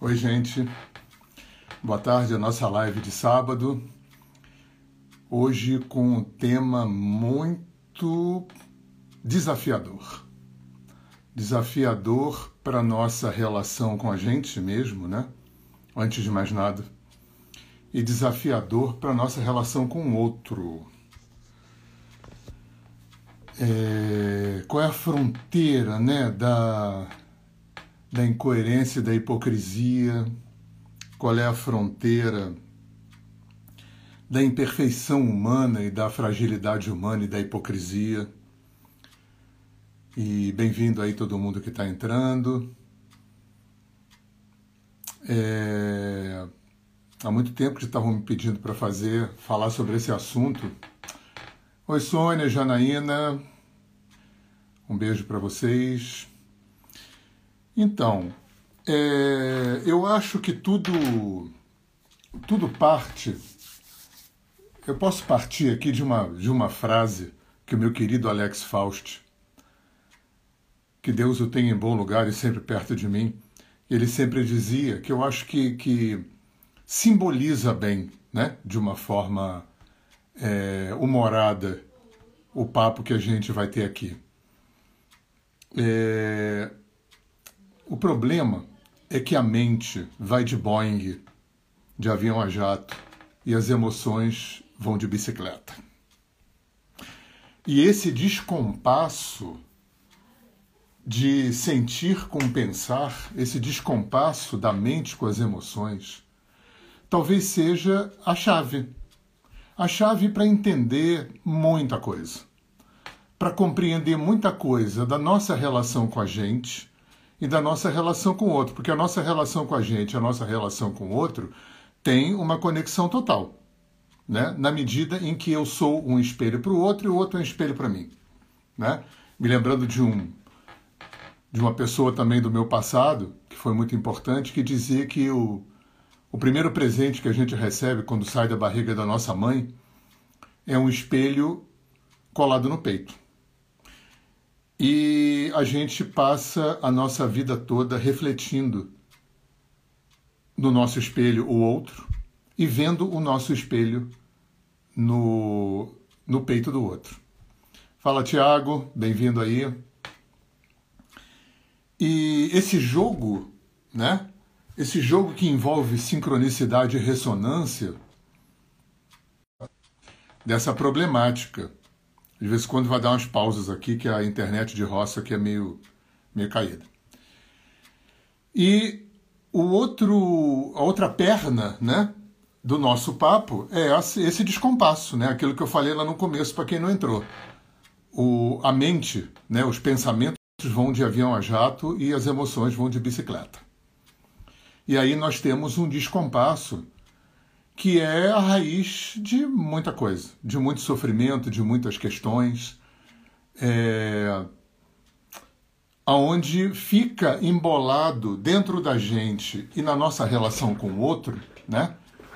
Oi, gente. Boa tarde, a nossa live de sábado. Hoje com um tema muito desafiador. Desafiador para nossa relação com a gente mesmo, né? Antes de mais nada. E desafiador para nossa relação com o outro. É, qual é a fronteira, né, da da incoerência e da hipocrisia, qual é a fronteira da imperfeição humana e da fragilidade humana e da hipocrisia. E bem-vindo aí todo mundo que está entrando. É... Há muito tempo que estavam me pedindo para fazer, falar sobre esse assunto. Oi, Sônia, Janaína. Um beijo para vocês. Então, é, eu acho que tudo, tudo parte. Eu posso partir aqui de uma, de uma frase que o meu querido Alex Faust, que Deus o tenha em bom lugar e sempre perto de mim, ele sempre dizia que eu acho que, que simboliza bem, né, de uma forma é, humorada, o papo que a gente vai ter aqui. É, o problema é que a mente vai de Boeing, de avião a jato, e as emoções vão de bicicleta. E esse descompasso de sentir com pensar, esse descompasso da mente com as emoções, talvez seja a chave. A chave para entender muita coisa. Para compreender muita coisa da nossa relação com a gente e da nossa relação com o outro, porque a nossa relação com a gente, a nossa relação com o outro tem uma conexão total, né? Na medida em que eu sou um espelho para o outro e o outro é um espelho para mim, né? Me lembrando de um de uma pessoa também do meu passado que foi muito importante que dizia que o o primeiro presente que a gente recebe quando sai da barriga da nossa mãe é um espelho colado no peito. E a gente passa a nossa vida toda refletindo no nosso espelho o outro e vendo o nosso espelho no, no peito do outro. Fala, Tiago, bem-vindo aí. E esse jogo, né? Esse jogo que envolve sincronicidade e ressonância dessa problemática de vez em quando vai dar umas pausas aqui, que a internet de roça aqui é meio, meio caída. E o outro, a outra perna, né, do nosso papo é esse descompasso, né, aquilo que eu falei lá no começo para quem não entrou. O, a mente, né, os pensamentos vão de avião a jato e as emoções vão de bicicleta. E aí nós temos um descompasso que é a raiz de muita coisa, de muito sofrimento, de muitas questões, é, aonde fica embolado dentro da gente e na nossa relação com o outro, né?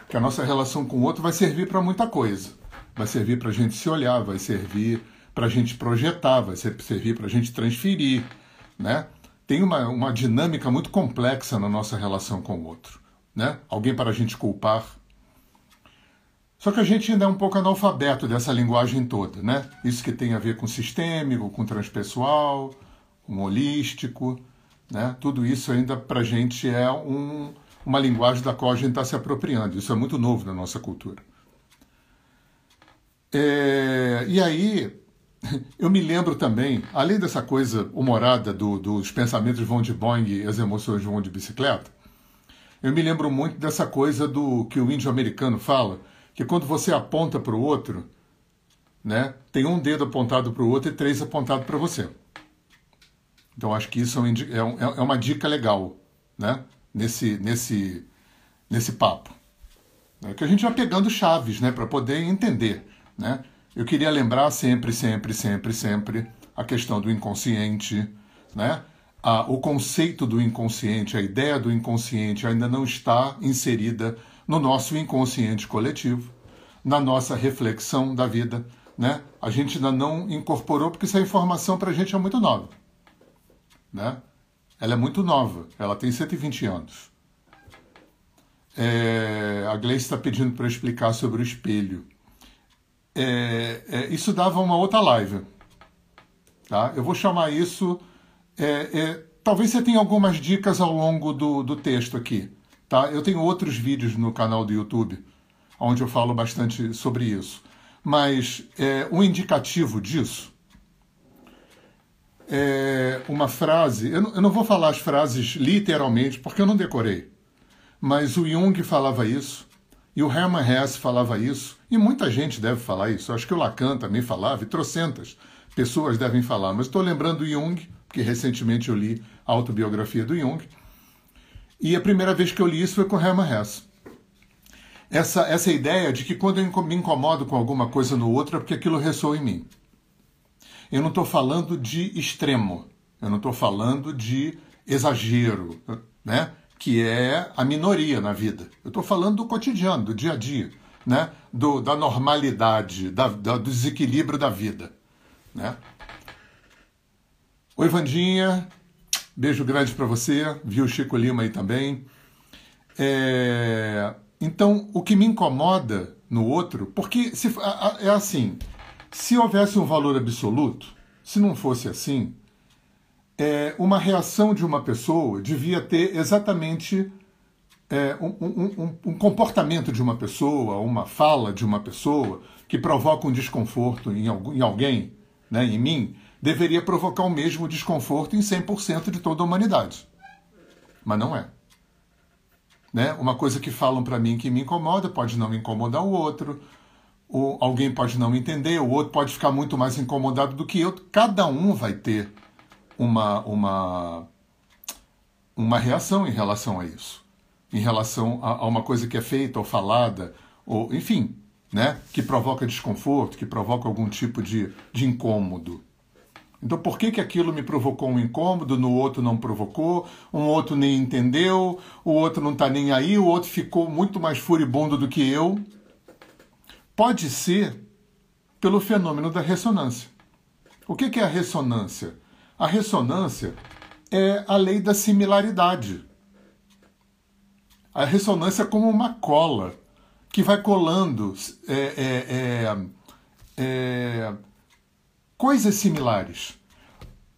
Que a nossa relação com o outro vai servir para muita coisa. Vai servir para a gente se olhar, vai servir para a gente projetar, vai servir para a gente transferir, né? Tem uma, uma dinâmica muito complexa na nossa relação com o outro, né? Alguém para a gente culpar, só que a gente ainda é um pouco analfabeto dessa linguagem toda, né? Isso que tem a ver com sistêmico, com transpessoal, com holístico, né? Tudo isso ainda para a gente é um, uma linguagem da qual a gente está se apropriando. Isso é muito novo na nossa cultura. É, e aí, eu me lembro também, além dessa coisa humorada do, dos pensamentos vão de Boeing e as emoções vão de bicicleta, eu me lembro muito dessa coisa do que o índio americano fala, que quando você aponta para o outro, né, tem um dedo apontado para o outro e três apontados para você. Então acho que isso é, é, um, é uma dica legal, né, nesse nesse nesse papo, é que a gente vai pegando chaves, né, para poder entender, né. Eu queria lembrar sempre, sempre, sempre, sempre a questão do inconsciente, né? A, o conceito do inconsciente, a ideia do inconsciente ainda não está inserida no nosso inconsciente coletivo, na nossa reflexão da vida. Né? A gente ainda não incorporou porque essa informação para a gente é muito nova. Né? Ela é muito nova, ela tem 120 anos. É, a Gleice está pedindo para explicar sobre o espelho. É, é, isso dava uma outra live. Tá? Eu vou chamar isso. É, é, talvez você tenha algumas dicas ao longo do, do texto aqui. Tá? Eu tenho outros vídeos no canal do YouTube, onde eu falo bastante sobre isso. Mas é, um indicativo disso é uma frase. Eu não, eu não vou falar as frases literalmente, porque eu não decorei. Mas o Jung falava isso, e o Hermann Hesse falava isso, e muita gente deve falar isso. Acho que o Lacan também falava, e trocentas pessoas devem falar. Mas estou lembrando do Jung, porque recentemente eu li a autobiografia do Jung, e a primeira vez que eu li isso foi com o Hermann Hesse. Essa, essa ideia de que quando eu me incomodo com alguma coisa no outro é porque aquilo ressoa em mim. Eu não estou falando de extremo, eu não estou falando de exagero, né? que é a minoria na vida. Eu estou falando do cotidiano, do dia a dia, né? do, da normalidade, da, da, do desequilíbrio da vida. Né? Oi, Vandinha, beijo grande para você, viu Chico Lima aí também. É... Então, o que me incomoda no outro, porque se, é assim, se houvesse um valor absoluto, se não fosse assim, é, uma reação de uma pessoa devia ter exatamente é, um, um, um, um, comportamento de uma pessoa, uma fala de uma pessoa que provoca um desconforto em, em alguém, né, em mim, deveria provocar o mesmo desconforto em 100% de toda a humanidade. Mas não é. Né? Uma coisa que falam para mim que me incomoda pode não incomodar o outro ou alguém pode não entender, o outro pode ficar muito mais incomodado do que eu. Cada um vai ter uma, uma, uma reação em relação a isso, em relação a, a uma coisa que é feita ou falada, ou enfim, né, que provoca desconforto, que provoca algum tipo de, de incômodo. Então, por que, que aquilo me provocou um incômodo, no outro não provocou, um outro nem entendeu, o outro não está nem aí, o outro ficou muito mais furibundo do que eu? pode ser pelo fenômeno da ressonância. O que é a ressonância? A ressonância é a lei da similaridade. A ressonância é como uma cola que vai colando é, é, é, é, coisas similares.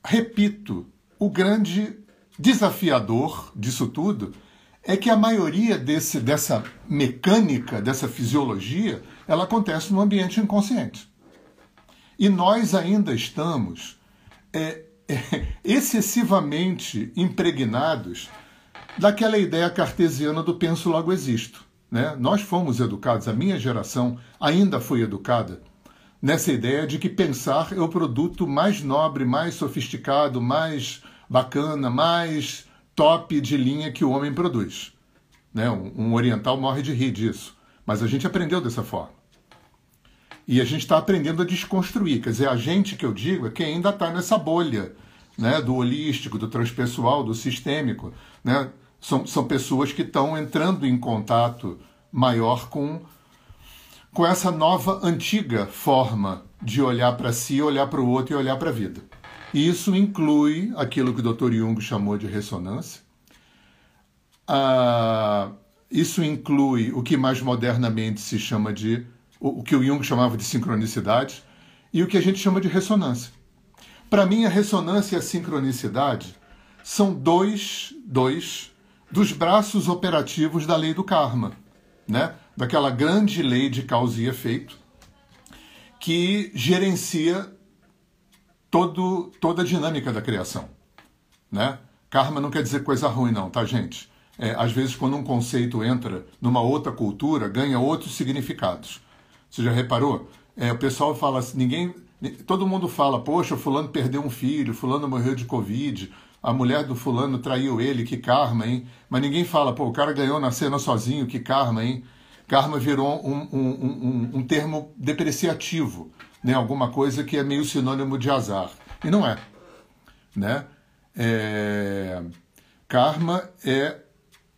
Repito, o grande desafiador disso tudo é que a maioria desse, dessa mecânica, dessa fisiologia, ela acontece no ambiente inconsciente. E nós ainda estamos é, é, excessivamente impregnados daquela ideia cartesiana do penso logo existo. Né? Nós fomos educados, a minha geração ainda foi educada nessa ideia de que pensar é o produto mais nobre, mais sofisticado, mais bacana, mais top de linha que o homem produz. Né? Um, um oriental morre de rir disso. Mas a gente aprendeu dessa forma. E a gente está aprendendo a desconstruir. Quer dizer, a gente que eu digo é que ainda está nessa bolha né, do holístico, do transpessoal, do sistêmico. Né? São, são pessoas que estão entrando em contato maior com, com essa nova, antiga forma de olhar para si, olhar para o outro e olhar para a vida. E isso inclui aquilo que o Dr. Jung chamou de ressonância. Ah, isso inclui o que mais modernamente se chama de o, que o Jung chamava de sincronicidade, e o que a gente chama de ressonância. Para mim, a ressonância e a sincronicidade são dois, dois dos braços operativos da lei do karma, né? Daquela grande lei de causa e efeito que gerencia todo, toda a dinâmica da criação. Né? Karma não quer dizer coisa ruim, não, tá, gente? É, às vezes, quando um conceito entra numa outra cultura, ganha outros significados. Você já reparou? É, o pessoal fala assim, ninguém. Todo mundo fala, poxa, fulano perdeu um filho, fulano morreu de Covid, a mulher do fulano traiu ele, que karma, hein? Mas ninguém fala, pô, o cara ganhou na cena sozinho, que karma, hein? Karma virou um, um, um, um termo depreciativo, né? alguma coisa que é meio sinônimo de azar. E não é. Né? É... Karma é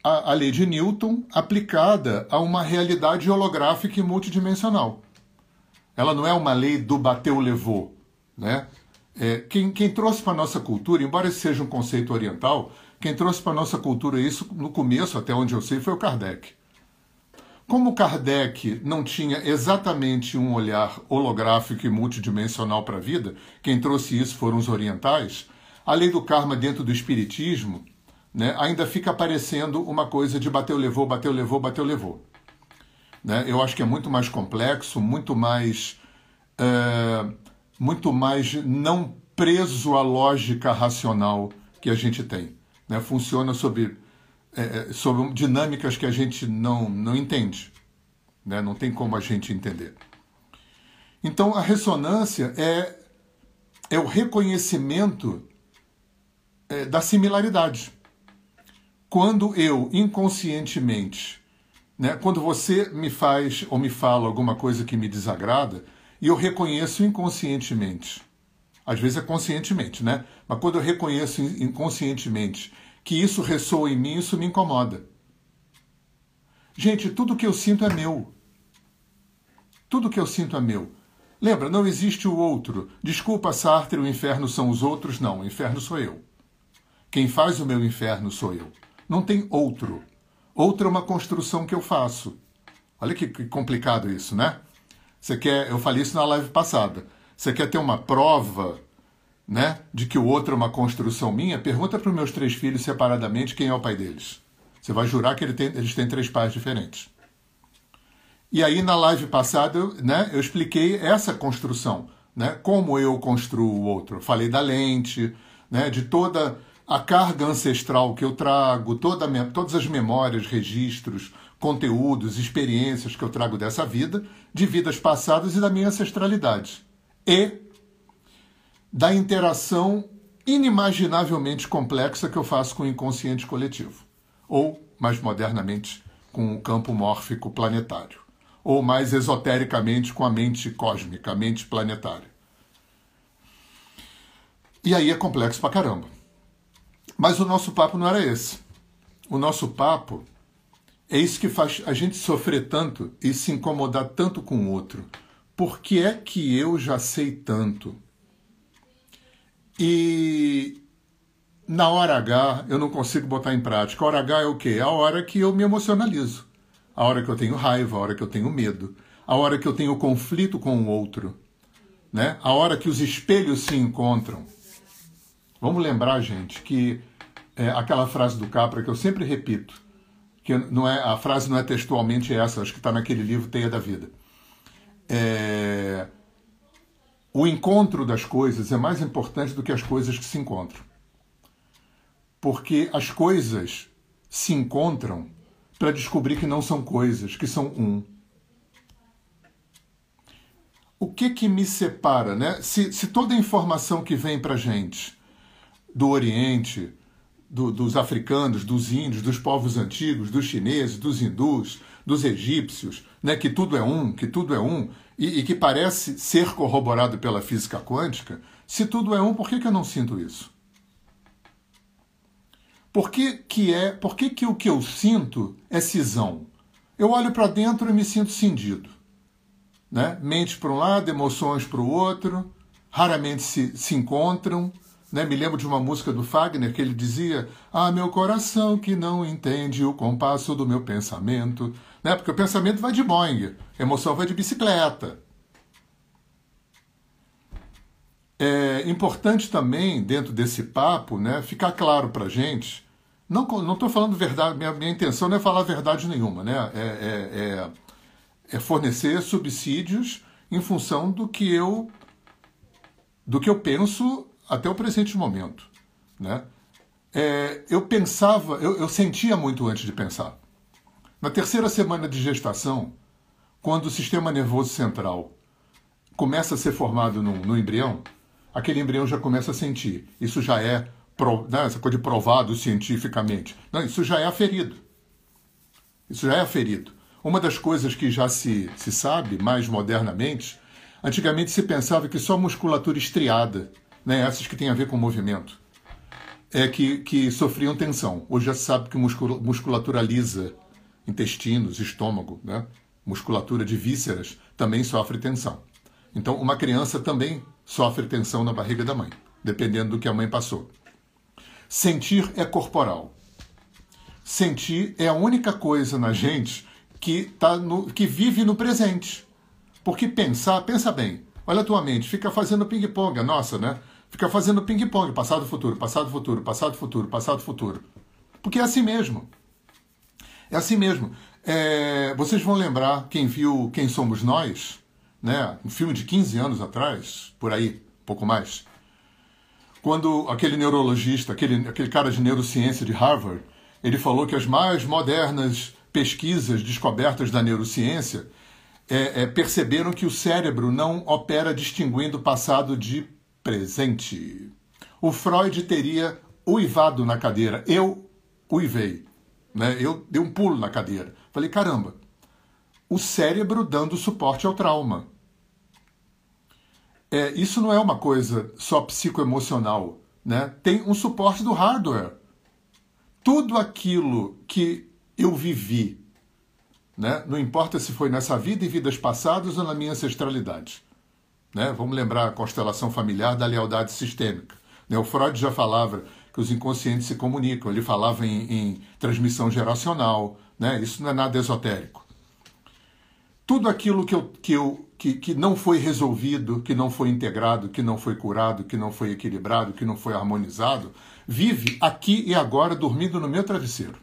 a, a lei de Newton aplicada a uma realidade holográfica e multidimensional. Ela não é uma lei do bateu levou, né? É, quem, quem trouxe para a nossa cultura, embora esse seja um conceito oriental, quem trouxe para a nossa cultura isso no começo, até onde eu sei, foi o Kardec. Como Kardec não tinha exatamente um olhar holográfico e multidimensional para a vida, quem trouxe isso foram os orientais, a lei do karma dentro do espiritismo né, ainda fica aparecendo uma coisa de bateu, levou, bateu, levou, bateu, levou. Né? Eu acho que é muito mais complexo, muito mais, é, muito mais não preso à lógica racional que a gente tem. Né? Funciona sob, é, sob dinâmicas que a gente não, não entende. Né? Não tem como a gente entender. Então, a ressonância é, é o reconhecimento é, da similaridade quando eu inconscientemente, né, quando você me faz ou me fala alguma coisa que me desagrada, e eu reconheço inconscientemente, às vezes é conscientemente, né? Mas quando eu reconheço inconscientemente que isso ressoa em mim, isso me incomoda. Gente, tudo que eu sinto é meu. Tudo que eu sinto é meu. Lembra, não existe o outro. Desculpa, Sartre, o inferno são os outros. Não, o inferno sou eu. Quem faz o meu inferno sou eu. Não tem outro. Outro é uma construção que eu faço. Olha que, que complicado isso, né? Você quer, eu falei isso na live passada. Você quer ter uma prova, né, de que o outro é uma construção minha? Pergunta para os meus três filhos separadamente quem é o pai deles. Você vai jurar que ele tem, eles têm três pais diferentes. E aí na live passada, eu, né, eu expliquei essa construção, né, como eu construo o outro. falei da lente, né, de toda a carga ancestral que eu trago, toda todas as memórias, registros, conteúdos, experiências que eu trago dessa vida, de vidas passadas e da minha ancestralidade. E da interação inimaginavelmente complexa que eu faço com o inconsciente coletivo. Ou, mais modernamente, com o campo mórfico planetário. Ou mais esotericamente com a mente cósmica, a mente planetária. E aí é complexo pra caramba. Mas o nosso papo não era esse. O nosso papo é isso que faz a gente sofrer tanto e se incomodar tanto com o outro. Por que é que eu já sei tanto? E na hora H eu não consigo botar em prática. A hora H é o quê? A hora que eu me emocionalizo. A hora que eu tenho raiva, a hora que eu tenho medo, a hora que eu tenho conflito com o outro, né? A hora que os espelhos se encontram. Vamos lembrar, gente, que é, aquela frase do Capra que eu sempre repito, que não é a frase não é textualmente essa, acho que está naquele livro Teia da Vida. É, o encontro das coisas é mais importante do que as coisas que se encontram. Porque as coisas se encontram para descobrir que não são coisas, que são um. O que que me separa, né? Se, se toda a informação que vem para gente do Oriente, do, dos africanos, dos índios, dos povos antigos, dos chineses, dos hindus, dos egípcios, né, que tudo é um, que tudo é um, e, e, que parece ser corroborado pela física quântica, se tudo é um, por que, que eu não sinto isso? Por que, que é, por que, que o que eu sinto é cisão? Eu olho para dentro e me sinto cindido. Né? Mente para um lado, emoções para o outro, raramente se, se encontram, né? Me lembro de uma música do Fagner que ele dizia: Ah, meu coração que não entende o compasso do meu pensamento. Né? Porque o pensamento vai de Boeing, a emoção vai de bicicleta. É importante também, dentro desse papo, né, ficar claro para gente. Não estou falando verdade, minha, minha intenção não é falar verdade nenhuma, né? É, é, é, é fornecer subsídios em função do que eu do que eu penso até o presente momento. Né? É, eu pensava, eu, eu sentia muito antes de pensar. Na terceira semana de gestação, quando o sistema nervoso central começa a ser formado no, no embrião, aquele embrião já começa a sentir. Isso já é né, essa coisa de provado cientificamente. Não, isso já é aferido. Isso já é aferido. Uma das coisas que já se, se sabe mais modernamente, antigamente se pensava que só musculatura estriada né, essas que têm a ver com movimento, é que, que sofriam tensão. Hoje já se sabe que musculatura lisa, intestinos, estômago, né, musculatura de vísceras também sofre tensão. Então, uma criança também sofre tensão na barriga da mãe, dependendo do que a mãe passou. Sentir é corporal. Sentir é a única coisa na gente que, tá no, que vive no presente. Porque pensar, pensa bem, olha a tua mente, fica fazendo ping-pong, nossa, né? Fica fazendo ping-pong, passado, futuro, passado, futuro, passado, futuro, passado, futuro. Porque é assim mesmo. É assim mesmo. É, vocês vão lembrar, quem viu Quem Somos Nós, né? um filme de 15 anos atrás, por aí, pouco mais, quando aquele neurologista, aquele, aquele cara de neurociência de Harvard, ele falou que as mais modernas pesquisas, descobertas da neurociência, é, é, perceberam que o cérebro não opera distinguindo passado de presente. O Freud teria uivado na cadeira. Eu uivei. Né? Eu dei um pulo na cadeira. Falei, caramba, o cérebro dando suporte ao trauma. É, isso não é uma coisa só psicoemocional. Né? Tem um suporte do hardware. Tudo aquilo que eu vivi, né? não importa se foi nessa vida e vidas passadas ou na minha ancestralidade. Né? Vamos lembrar a constelação familiar da lealdade sistêmica. Né? O Freud já falava que os inconscientes se comunicam, ele falava em, em transmissão geracional, né? isso não é nada esotérico. Tudo aquilo que, eu, que, eu, que, que não foi resolvido, que não foi integrado, que não foi curado, que não foi equilibrado, que não foi harmonizado, vive aqui e agora dormindo no meu travesseiro.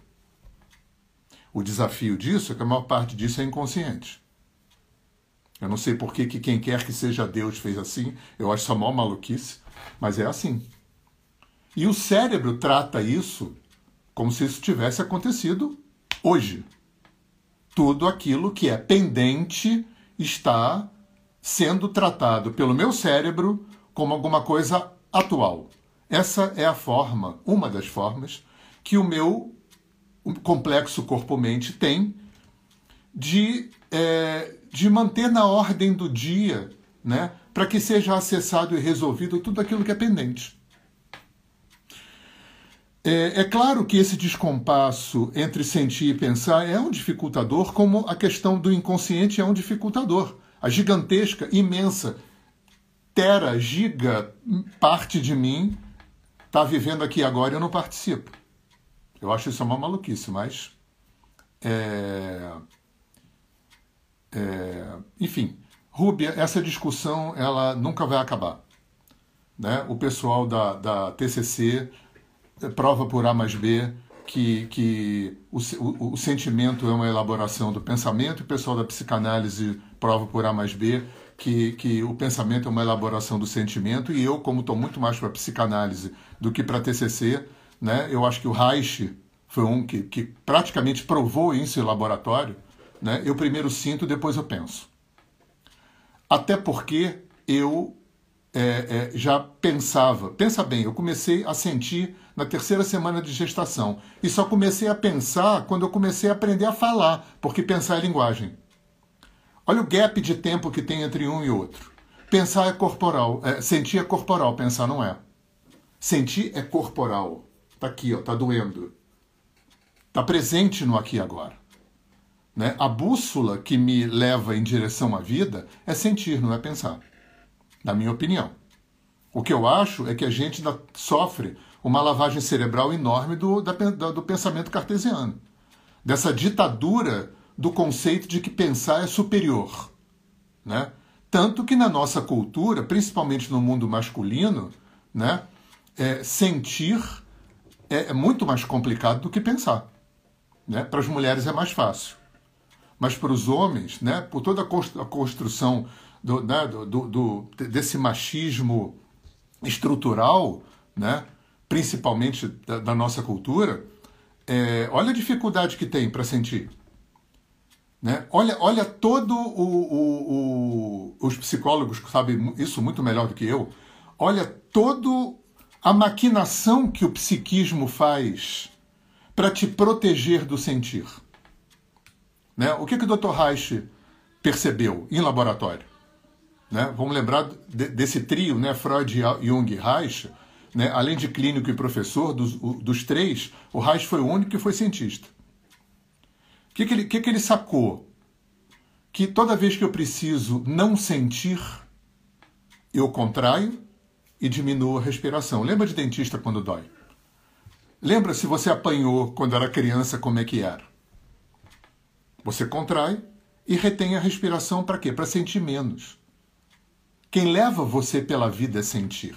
O desafio disso é que a maior parte disso é inconsciente. Eu não sei por que, que quem quer que seja Deus fez assim, eu acho isso a maior maluquice, mas é assim. E o cérebro trata isso como se isso tivesse acontecido hoje. Tudo aquilo que é pendente está sendo tratado pelo meu cérebro como alguma coisa atual. Essa é a forma, uma das formas, que o meu complexo corpo-mente tem de, é, de manter na ordem do dia, né, para que seja acessado e resolvido tudo aquilo que é pendente. É, é, claro que esse descompasso entre sentir e pensar é um dificultador, como a questão do inconsciente é um dificultador. A gigantesca, imensa, tera, giga parte de mim está vivendo aqui agora e eu não participo. Eu acho isso uma maluquice, mas. É, é, enfim, Rúbia, essa discussão ela nunca vai acabar. Né? O pessoal da, da TCC prova por A mais B que, que o, o, o, sentimento é uma elaboração do pensamento, o pessoal da psicanálise prova por A mais B que, que o pensamento é uma elaboração do sentimento, e eu, como estou muito mais para psicanálise do que para TCC, né, eu acho que o Reich foi um que, que praticamente provou isso em laboratório. Né, eu primeiro sinto, depois eu penso. Até porque eu é, é, já pensava. Pensa bem, eu comecei a sentir na terceira semana de gestação. E só comecei a pensar quando eu comecei a aprender a falar, porque pensar é linguagem. Olha o gap de tempo que tem entre um e outro. Pensar é corporal, é, sentir é corporal, pensar não é. Sentir é corporal. Tá aqui, ó, tá doendo. Tá presente no aqui e agora. Né? A bússola que me leva em direção à vida é sentir, não é pensar na minha opinião. O que eu acho é que a gente sofre uma lavagem cerebral enorme do, da, do pensamento cartesiano, dessa ditadura do conceito de que pensar é superior. Né? Tanto que na nossa cultura, principalmente no mundo masculino, né, é, sentir é, é muito mais complicado do que pensar. Né? Para as mulheres é mais fácil. Mas para os homens, né, por toda a construção do, né, do, do, desse machismo estrutural, né, principalmente da, da nossa cultura, é, olha a dificuldade que tem para sentir. Né? Olha, olha todo o, o, o, os psicólogos sabem isso muito melhor do que eu. Olha todo a maquinação que o psiquismo faz para te proteger do sentir. Né? O que, que o Dr. Reich percebeu em laboratório? Né? Vamos lembrar de, desse trio, né? Freud, Jung e Reich. Né? Além de clínico e professor, dos, dos três, o Reich foi o único que foi cientista. O que, que, ele, que, que ele sacou? Que toda vez que eu preciso não sentir, eu contraio e diminuo a respiração. Lembra de dentista quando dói? Lembra se você apanhou quando era criança, como é que era? Você contrai e retém a respiração para quê? Para sentir menos. Quem leva você pela vida é sentir.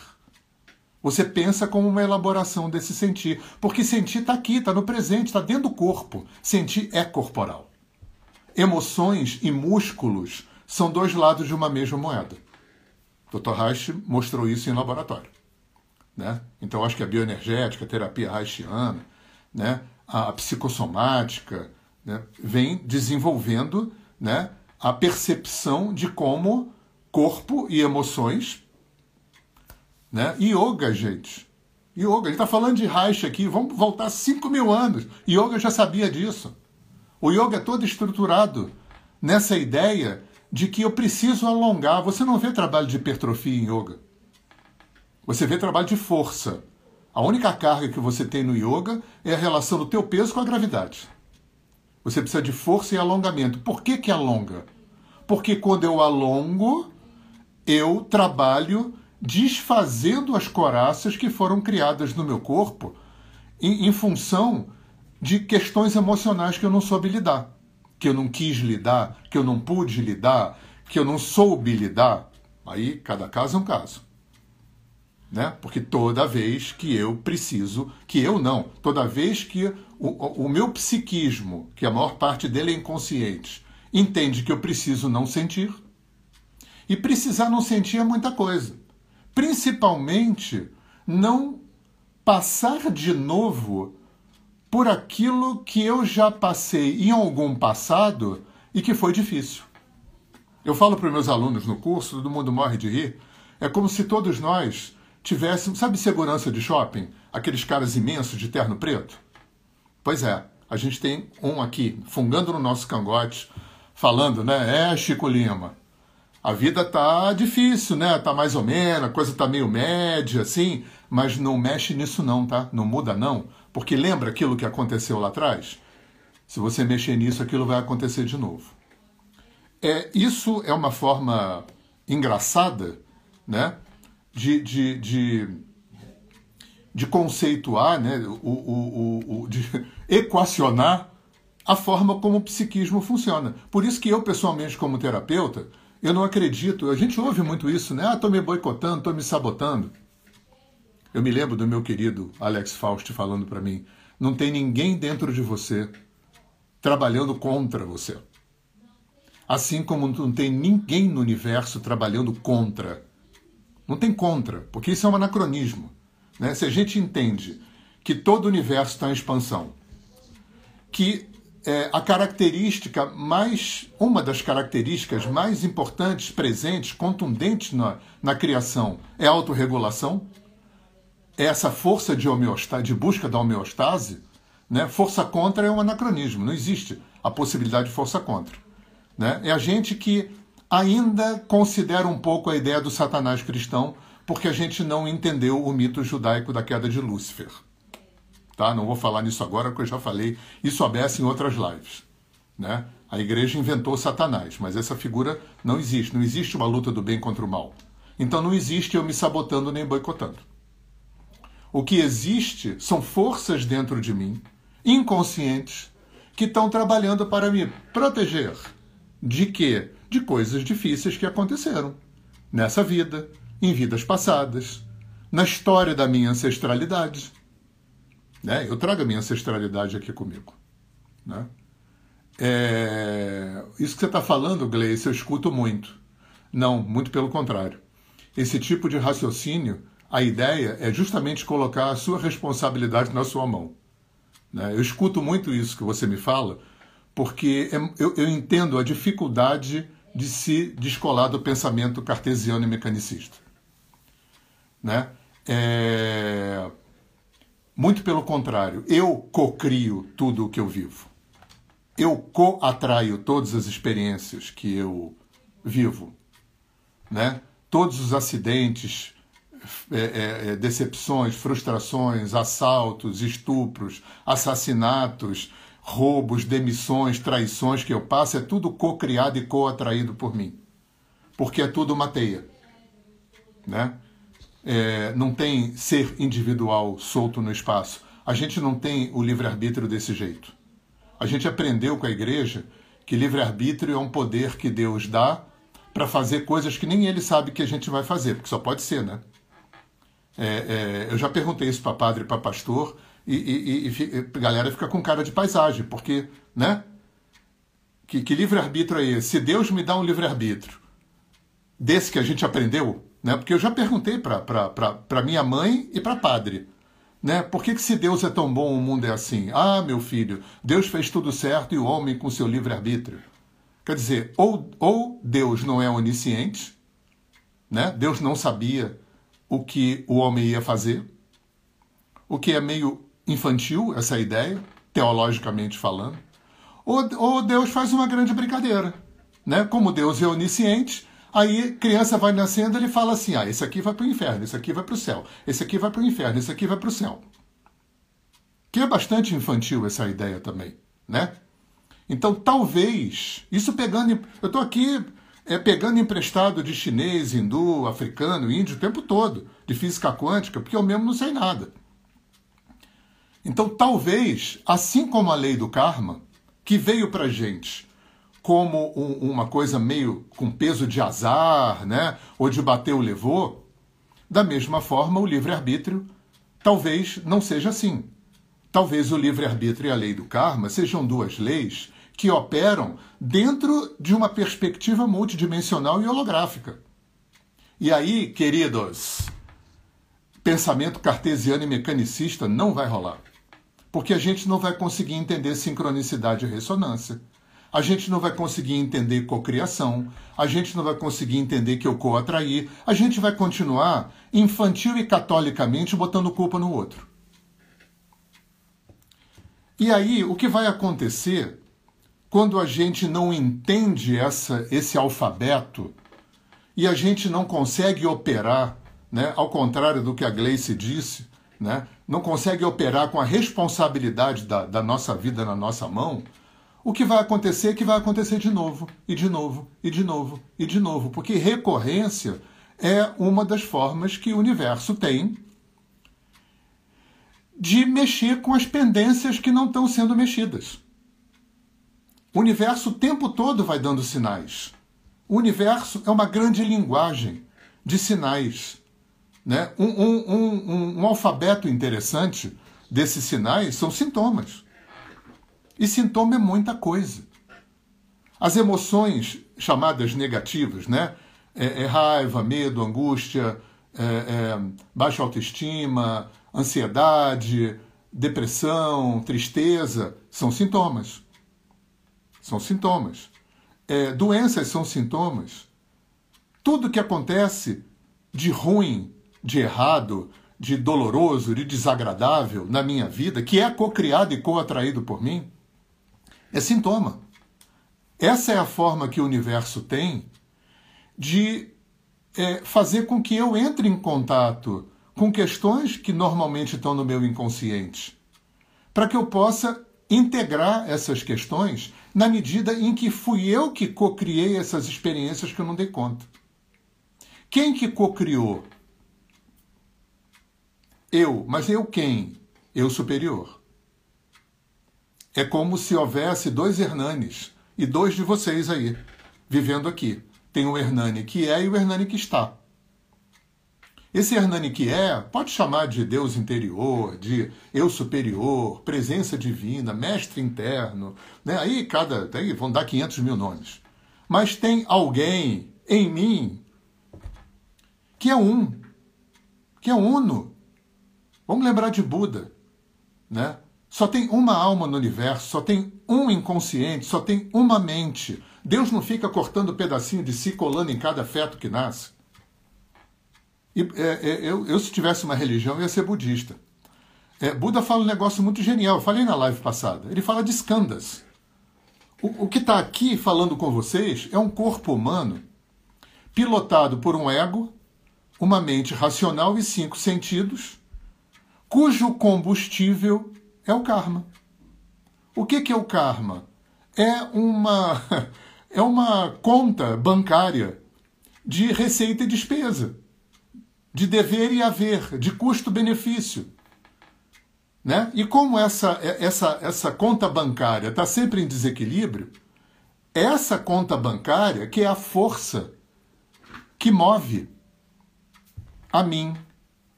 Você pensa como uma elaboração desse sentir, porque sentir está aqui, está no presente, está dentro do corpo. Sentir é corporal. Emoções e músculos são dois lados de uma mesma moeda. Dr. Reich mostrou isso em laboratório. Né? Então, acho que a bioenergética, a terapia reichiana, né? a psicossomática, né? vem desenvolvendo né? a percepção de como corpo e emoções. Né? Yoga, gente. Yoga. Ele está falando de Reich aqui. Vamos voltar 5 mil anos. Yoga já sabia disso. O yoga é todo estruturado nessa ideia de que eu preciso alongar. Você não vê trabalho de hipertrofia em yoga. Você vê trabalho de força. A única carga que você tem no yoga é a relação do teu peso com a gravidade. Você precisa de força e alongamento. Por que, que alonga? Porque quando eu alongo, eu trabalho desfazendo as coraças que foram criadas no meu corpo em, em função de questões emocionais que eu não soube lidar, que eu não quis lidar, que eu não pude lidar, que eu não soube lidar. Aí cada caso é um caso. Né? Porque toda vez que eu preciso, que eu não, toda vez que o, o meu psiquismo, que a maior parte dele é inconsciente, entende que eu preciso não sentir. E precisar não sentir é muita coisa. Principalmente não passar de novo por aquilo que eu já passei em algum passado e que foi difícil. Eu falo para os meus alunos no curso, todo mundo morre de rir, é como se todos nós tivéssemos, sabe segurança de shopping? Aqueles caras imensos de terno preto? Pois é, a gente tem um aqui, fungando no nosso cangote, falando, né? É, Chico Lima, a vida tá difícil, né? Tá mais ou menos, a coisa tá meio média, assim, mas não mexe nisso não, tá? Não muda não, porque lembra aquilo que aconteceu lá atrás? Se você mexer nisso, aquilo vai acontecer de novo. É, isso é uma forma engraçada, né? De, de, de, de conceituar, né? O, o, o, de equacionar a forma como o psiquismo funciona. Por isso que eu, pessoalmente, como terapeuta, eu não acredito. A gente ouve muito isso, né? Ah, estou me boicotando, estou me sabotando. Eu me lembro do meu querido Alex Faust falando para mim: não tem ninguém dentro de você trabalhando contra você. Assim como não tem ninguém no universo trabalhando contra. Não tem contra, porque isso é um anacronismo. Né? Se a gente entende que todo o universo está em expansão, que é, a característica mais, uma das características mais importantes, presentes, contundentes na, na criação é a autorregulação, é essa força de, homeostase, de busca da homeostase, né? força contra é um anacronismo, não existe a possibilidade de força contra. Né? É a gente que ainda considera um pouco a ideia do satanás cristão, porque a gente não entendeu o mito judaico da queda de Lúcifer. Tá? Não vou falar nisso agora, porque eu já falei isso aberto em outras lives. Né? A igreja inventou Satanás, mas essa figura não existe. Não existe uma luta do bem contra o mal. Então não existe eu me sabotando nem boicotando. O que existe são forças dentro de mim, inconscientes, que estão trabalhando para me proteger. De quê? De coisas difíceis que aconteceram nessa vida, em vidas passadas, na história da minha ancestralidade. Né? Eu trago a minha ancestralidade aqui comigo. Né? É... Isso que você está falando, Gleice, eu escuto muito. Não, muito pelo contrário. Esse tipo de raciocínio, a ideia é justamente colocar a sua responsabilidade na sua mão. Né? Eu escuto muito isso que você me fala, porque é, eu, eu entendo a dificuldade de se descolar do pensamento cartesiano e mecanicista. Né? É... Muito pelo contrário, eu cocrio tudo o que eu vivo. Eu co-atraio todas as experiências que eu vivo. Né? Todos os acidentes, é, é, é decepções, frustrações, assaltos, estupros, assassinatos, roubos, demissões, traições que eu passo, é tudo co-criado e co-atraído por mim. Porque é tudo uma teia. Né? é, não tem ser individual solto no espaço. A gente não tem o livre-arbítrio desse jeito. A gente aprendeu com a igreja que livre-arbítrio é um poder que Deus dá para fazer coisas que nem ele sabe que a gente vai fazer, porque só pode ser, né? É, é, eu já perguntei isso para padre e para pastor, e, e, e, e, galera fica com cara de paisagem, porque, né? Que, que livre-arbítrio é esse? Se Deus me dá um livre-arbítrio, desse que a gente aprendeu, né? Porque eu já perguntei para minha mãe e para padre, né? Por que, que se Deus é tão bom, o mundo é assim? Ah, meu filho, Deus fez tudo certo e o homem com seu livre-arbítrio. Quer dizer, ou, ou Deus não é onisciente, né? Deus não sabia o que o homem ia fazer, o que é meio infantil essa ideia, teologicamente falando, ou, ou Deus faz uma grande brincadeira. Né? Como Deus é onisciente, aí criança vai nascendo ele fala assim: ah, esse aqui vai para o inferno, esse aqui vai para o céu, esse aqui vai para o inferno, esse aqui vai para o céu. Que é bastante infantil essa ideia também, né? Então talvez, isso pegando. Eu estou aqui é, pegando emprestado de chinês, hindu, africano, índio o tempo todo, de física quântica, porque eu mesmo não sei nada. Então, talvez, assim como a lei do karma, que veio para gente como um, uma coisa meio com peso de azar, né, ou de bater o levou, da mesma forma o livre-arbítrio talvez não seja assim. Talvez o livre-arbítrio e a lei do karma sejam duas leis que operam dentro de uma perspectiva multidimensional e holográfica. E aí, queridos, pensamento cartesiano e mecanicista não vai rolar porque a gente não vai conseguir entender sincronicidade e ressonância. A gente não vai conseguir entender cocriação, a gente não vai conseguir entender que eu co-atrair, a gente vai continuar infantil e catolicamente botando culpa no outro. E aí, o que vai acontecer quando a gente não entende essa, esse alfabeto e a gente não consegue operar, né, ao contrário do que a Gleice disse, né, não consegue operar com a responsabilidade da, da nossa vida na nossa mão, o que vai acontecer é que vai acontecer de novo, e de novo, e de novo, e de novo, porque recorrência é uma das formas que o universo tem de mexer com as pendências que não estão sendo mexidas. O universo o tempo todo vai dando sinais. O universo é uma grande linguagem de sinais. Né? Um, um, um, um alfabeto interessante desses sinais são sintomas. E sintoma é muita coisa. As emoções chamadas negativas, né? É, é raiva, medo, angústia, é, é, baixa autoestima, ansiedade, depressão, tristeza, são sintomas. São sintomas. É, doenças são sintomas. Tudo que acontece de ruim de errado, de doloroso, de desagradável na minha vida, que é co-criado e co-atraído por mim, é sintoma. Essa é a forma que o universo tem de é, fazer com que eu entre em contato com questões que normalmente estão no meu inconsciente, para que eu possa integrar essas questões na medida em que fui eu que co-criei essas experiências que eu não dei conta. Quem que co-criou? Eu, mas eu quem? Eu superior. É como se houvesse dois Hernanes e dois de vocês aí, vivendo aqui. Tem o Hernani que é e o Hernani que está. Esse Hernani que é, pode chamar de Deus interior, de eu superior, presença divina, mestre interno, né? aí cada, aí vão dar 500 mil nomes. Mas tem alguém em mim que é um, que é uno, Vamos lembrar de Buda, né? Só tem uma alma no universo, só tem um inconsciente, só tem uma mente. Deus não fica cortando pedacinho de si, colando em cada feto que nasce. E, é, é, eu, eu, se tivesse uma religião, ia ser budista. É, Buda fala um negócio muito genial, eu falei na live passada. Ele fala de skandhas. O, o que está aqui falando com vocês é um corpo humano pilotado por um ego, uma mente racional e cinco sentidos cujo combustível é o karma. O que, que é o karma? É uma, é uma conta bancária de receita e despesa, de dever e haver, de custo-benefício. Né? E como essa, essa, essa conta bancária está sempre em desequilíbrio, essa conta bancária que é a força que move a mim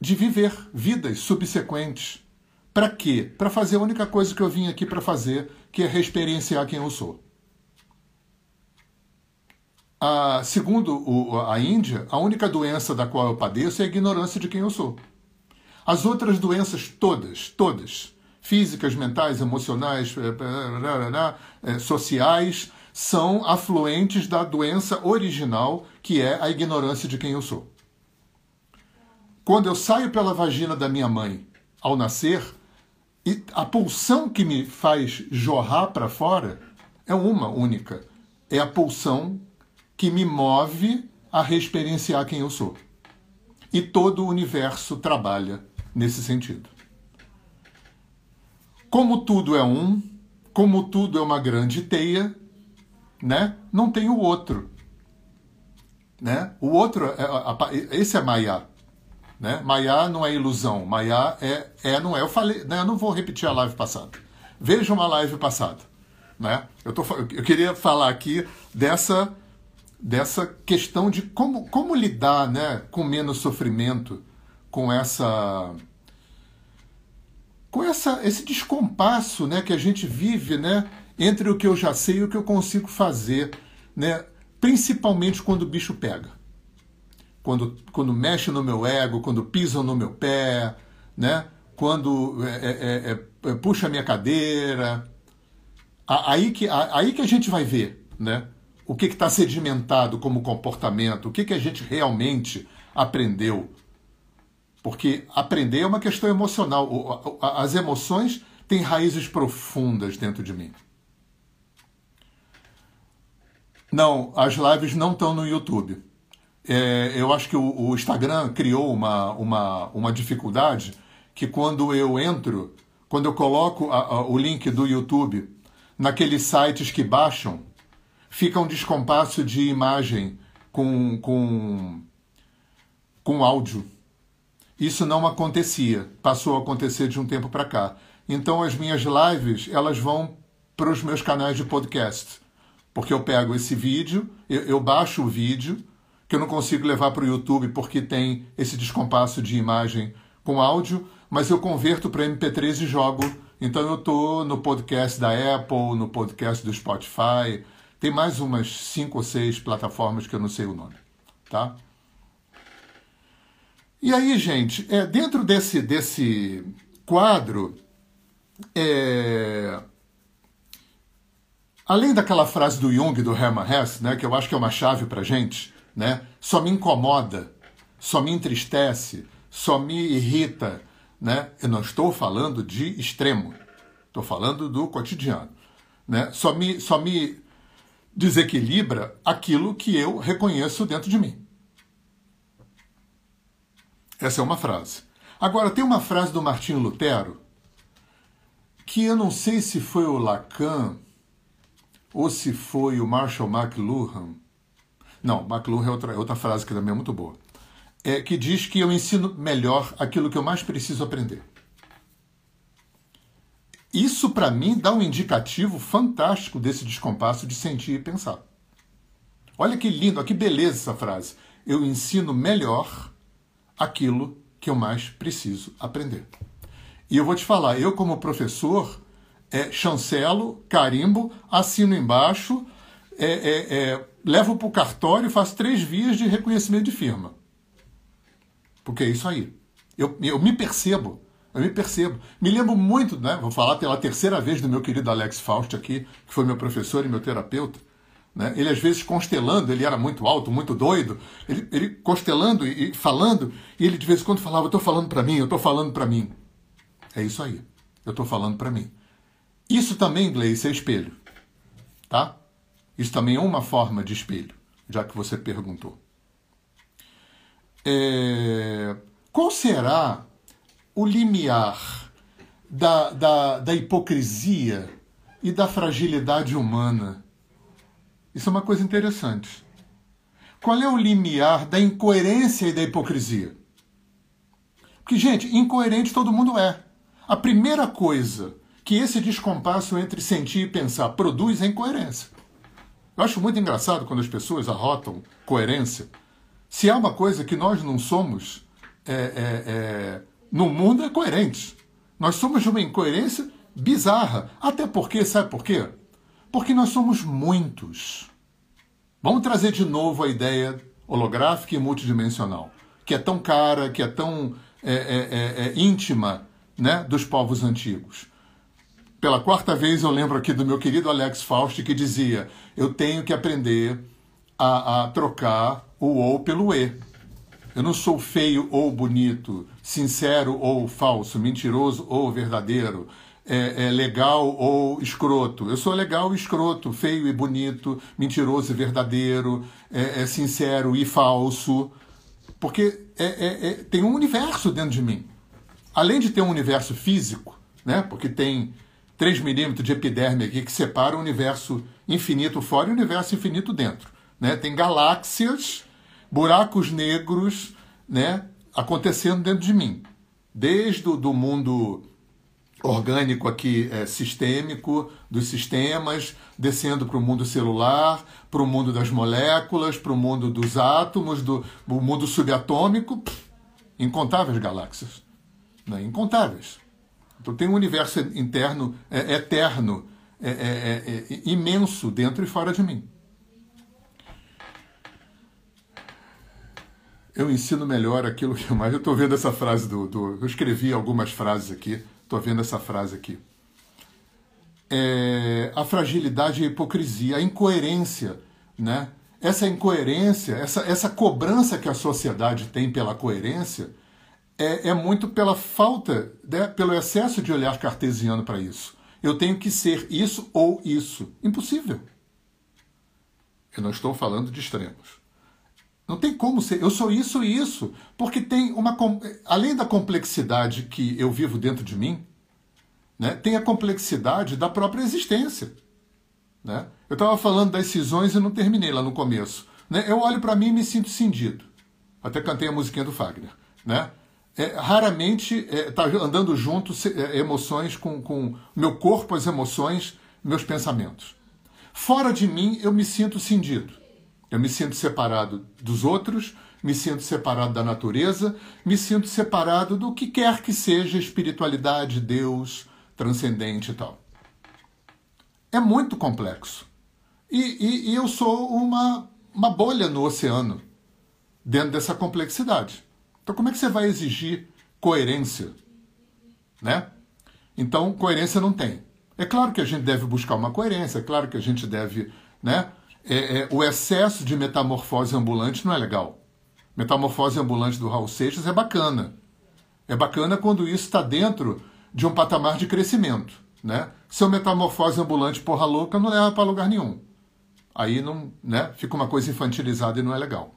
de viver vidas subsequentes. Para quê? Para fazer a única coisa que eu vim aqui para fazer, que é reexperienciar quem eu sou. Ah, segundo o, a Índia, a única doença da qual eu padeço é a ignorância de quem eu sou. As outras doenças todas, todas, físicas, mentais, emocionais, eh, eh, sociais, são afluentes da doença original, que é a ignorância de quem eu sou. Quando eu saio pela vagina da minha mãe ao nascer, a pulsão que me faz jorrar para fora é uma única. É a pulsão que me move a reexperienciar quem eu sou. E todo o universo trabalha nesse sentido. Como tudo é um, como tudo é uma grande teia, né? Não tem o outro, né? O outro, é, esse é Maya, né? Maya não é ilusão, Maya é, é não é. Eu falei, né? Eu não vou repetir a live passada. Veja uma live passada, né? Eu, tô, eu queria falar aqui dessa dessa questão de como, como lidar, né, com menos sofrimento, com essa com essa esse descompasso, né, que a gente vive, né, entre o que eu já sei e o que eu consigo fazer, né? Principalmente quando o bicho pega. Quando, quando mexe no meu ego, quando pisam no meu pé, né? Quando é, é, é, é puxa a minha cadeira. Aí que, aí que a gente vai ver, né? O que está sedimentado como comportamento, o que, que a gente realmente aprendeu. Porque aprender é uma questão emocional. As emoções têm raízes profundas dentro de mim. Não, as lives não estão no YouTube. É, eu acho que o, o, Instagram criou uma, uma, uma dificuldade que quando eu entro, quando eu coloco a, a, o link do YouTube naqueles sites que baixam, fica um descompasso de imagem com, com, com áudio. Isso não acontecia, passou a acontecer de um tempo para cá. Então as minhas lives elas vão para os meus canais de podcast. Porque eu pego esse vídeo, eu, eu baixo o vídeo, que eu não consigo levar para o YouTube porque tem esse descompasso de imagem com áudio, mas eu converto para MP3 e jogo. Então eu estou no podcast da Apple, no podcast do Spotify. Tem mais umas cinco ou seis plataformas que eu não sei o nome, tá? E aí, gente, é, dentro desse, desse quadro, é, Além daquela frase do Jung, do Hermann Hesse, né, que eu acho que é uma chave para gente, né, só me incomoda, só me entristece, só me irrita. Né? Eu não estou falando de extremo, estou falando do cotidiano. Né? Só, me, só me desequilibra aquilo que eu reconheço dentro de mim. Essa é uma frase. Agora, tem uma frase do Martinho Lutero que eu não sei se foi o Lacan ou se foi o Marshall McLuhan. Não, McLuhan é outra, é outra frase que também é muito boa. É, que diz que eu ensino melhor aquilo que eu mais preciso aprender. Isso, para mim, dá um indicativo fantástico desse descompasso de sentir e pensar. Olha que lindo, que beleza essa frase. Eu ensino melhor aquilo que eu mais preciso aprender. E eu vou te falar, eu como professor, é, chancelo, carimbo, assino embaixo, é, é, é levo para o cartório e faço três vias de reconhecimento de firma. Porque é isso aí. Eu, eu me percebo. Eu me percebo. Me lembro muito, né? Vou falar pela terceira vez do meu querido Alex Faust aqui, que foi meu professor e meu terapeuta. Né? Ele às vezes constelando, ele era muito alto, muito doido, ele, ele constelando e, e falando, e ele de vez em quando falava: Eu estou falando para mim, eu estou falando para mim. É isso aí. Eu estou falando para mim. Isso também, Gleice, é espelho. Tá? Isso também é uma forma de espelho, já que você perguntou. É... Qual será o limiar da, da, da hipocrisia e da fragilidade humana? Isso é uma coisa interessante. Qual é o limiar da incoerência e da hipocrisia? Porque, gente, incoerente todo mundo é. A primeira coisa que esse descompasso entre sentir e pensar produz é incoerência. Eu acho muito engraçado quando as pessoas arrotam coerência. Se há uma coisa que nós não somos é, é, é, no mundo, é coerente. Nós somos de uma incoerência bizarra. Até porque, sabe por quê? Porque nós somos muitos. Vamos trazer de novo a ideia holográfica e multidimensional, que é tão cara, que é tão é, é, é, íntima né, dos povos antigos. Pela quarta vez eu lembro aqui do meu querido Alex Faust que dizia: eu tenho que aprender a, a trocar o ou pelo e. Eu não sou feio ou bonito, sincero ou falso, mentiroso ou verdadeiro, é, é, legal ou escroto. Eu sou legal e escroto, feio e bonito, mentiroso e verdadeiro, é, é sincero e falso. Porque é, é, é, tem um universo dentro de mim. Além de ter um universo físico, né? porque tem 3 milímetros de epiderme aqui que separa o universo infinito fora e o universo infinito dentro. Né? Tem galáxias, buracos negros né, acontecendo dentro de mim. Desde o do mundo orgânico aqui é, sistêmico, dos sistemas, descendo para o mundo celular, para o mundo das moléculas, para o mundo dos átomos, do, do mundo subatômico, incontáveis galáxias. Né? Incontáveis. Então tem um universo interno é, eterno, é, é, é, é, imenso dentro e fora de mim. Eu ensino melhor aquilo que mais. Eu estou vendo essa frase do, do, Eu escrevi algumas frases aqui. Estou vendo essa frase aqui. É, a fragilidade e a hipocrisia, a incoerência, né? Essa incoerência, essa, essa cobrança que a sociedade tem pela coerência, é, é muito pela falta, né, pelo excesso de olhar cartesiano para isso. Eu tenho que ser isso ou isso. Impossível. Eu não estou falando de extremos. Não tem como ser. Eu sou isso e isso. Porque tem uma. Além da complexidade que eu vivo dentro de mim, né, tem a complexidade da própria existência. Né? Eu estava falando das cisões e não terminei lá no começo. Né? Eu olho para mim e me sinto cindido. Até cantei a musiquinha do Fagner. Né? É, raramente está é, tá andando junto é, emoções com, com meu corpo, as emoções, meus pensamentos. Fora de mim, eu me sinto cindido. Eu me sinto separado dos outros, me sinto separado da natureza, me sinto separado do que quer que seja espiritualidade, Deus, transcendente e tal. É muito complexo. E, e, e eu sou uma, uma bolha no oceano dentro dessa complexidade. Então, como é que você vai exigir coerência? Né? Então, coerência não tem. É claro que a gente deve buscar uma coerência, é claro que a gente deve. Né? É, é, o excesso de metamorfose ambulante não é legal. Metamorfose ambulante do Raul Seixas é bacana. É bacana quando isso está dentro de um patamar de crescimento. Né? Seu metamorfose ambulante porra louca não leva para lugar nenhum. Aí não, né, fica uma coisa infantilizada e não é legal.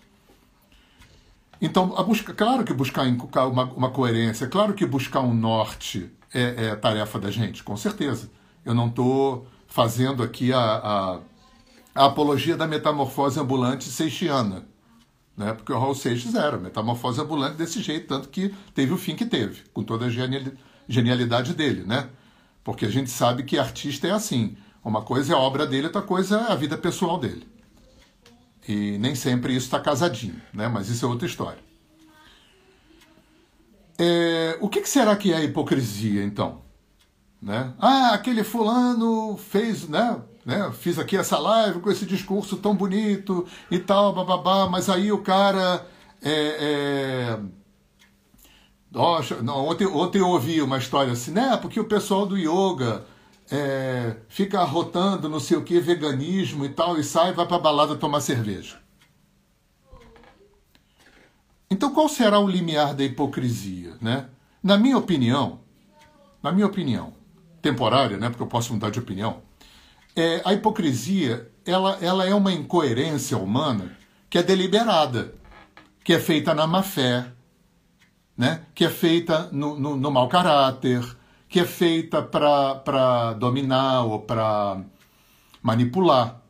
Então, a busca, claro que buscar uma, uma coerência, claro que buscar um norte é, é tarefa da gente, com certeza. Eu não estou fazendo aqui a, a, a, apologia da metamorfose ambulante seixiana, né? porque o Raul Seixas era metamorfose ambulante desse jeito, tanto que teve o fim que teve, com toda a genialidade dele, né? Porque a gente sabe que artista é assim. Uma coisa é a obra dele, outra coisa é a vida pessoal dele. E nem sempre isso está casadinho, né? mas isso é outra história. É, o que, que, será que é hipocrisia, então? Né? Ah, aquele fulano fez, né, né? Fiz aqui essa live com esse discurso tão bonito e tal, bababá, mas aí o cara. É, é... não, ontem, ontem eu ouvi uma história assim, né? Porque o pessoal do yoga é, fica arrotando não sei o que, veganismo e tal, e sai e vai para balada tomar cerveja. Então qual será o limiar da hipocrisia? Né? Na minha opinião, na minha opinião, temporária, né, porque eu posso mudar de opinião, é, a hipocrisia ela, ela é uma incoerência humana que é deliberada, que é feita na má fé, né, que é feita no, no, no mau caráter, que é feita para dominar ou para manipular.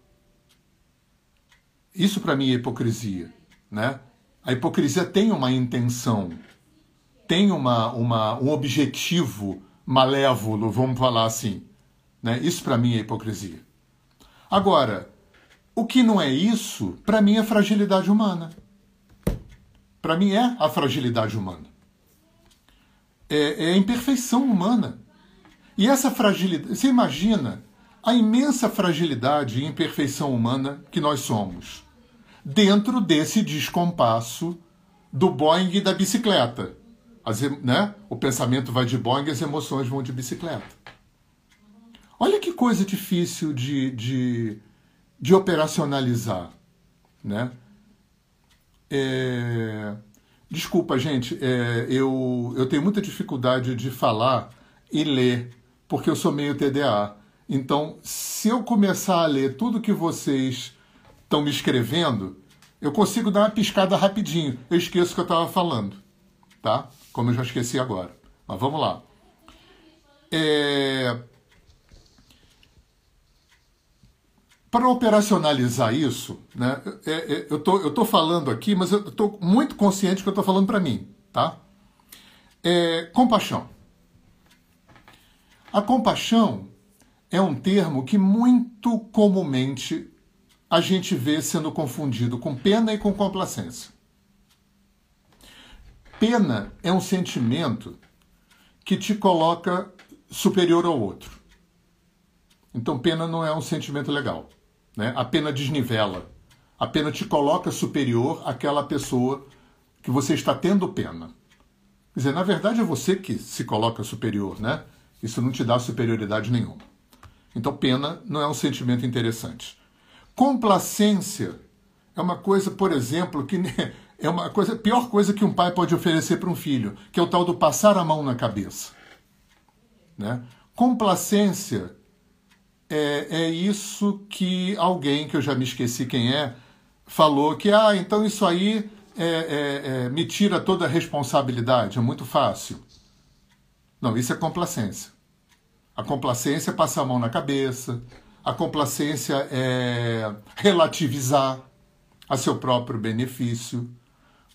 Isso para mim é hipocrisia, né? A hipocrisia tem uma intenção, tem uma, uma, um objetivo malévolo, vamos falar assim. Né? Isso para mim é hipocrisia. Agora, O que não é isso, para mim, é fragilidade humana. Para mim, é a fragilidade humana. É, é a imperfeição humana. E essa fragilidade. Você imagina a imensa fragilidade e imperfeição humana que nós somos, dentro desse descompasso do Boeing e da bicicleta. As, né? O pensamento vai de Boeing, as emoções vão de bicicleta. Olha que coisa difícil de, de, de operacionalizar. Né? É... Desculpa, gente, é, eu, eu tenho muita dificuldade de falar e ler, porque eu sou meio TDA. Então, se eu começar a ler tudo que vocês estão me escrevendo, eu consigo dar uma piscada rapidinho. Eu esqueço o que eu estava falando, tá? Como eu já esqueci agora. Mas vamos lá. É... Para operacionalizar isso, né, é, é, eu tô, estou falando aqui, mas eu estou muito consciente que eu estou falando para mim, tá? É, compaixão. A compaixão é um termo que muito comumente a gente vê sendo confundido com pena e com complacência. Pena é um sentimento que te coloca superior ao outro. Então, pena não é um sentimento legal. Né? A pena desnivela. A pena te coloca superior àquela pessoa que você está tendo pena. Quer dizer, na verdade é você que se coloca superior, né? Isso não te dá superioridade nenhuma. Então, pena não é um sentimento interessante. Complacência é uma coisa, por exemplo, que é uma coisa, pior coisa que um pai pode oferecer para um filho, que é o tal do passar a mão na cabeça. Né? Complacência é, é isso que alguém, que eu já me esqueci quem é, falou que, ah, então isso aí é, é, é, me tira toda a responsabilidade, é muito fácil. Não, isso é complacência. A complacência é passar a mão na cabeça, a complacência é relativizar a seu próprio benefício.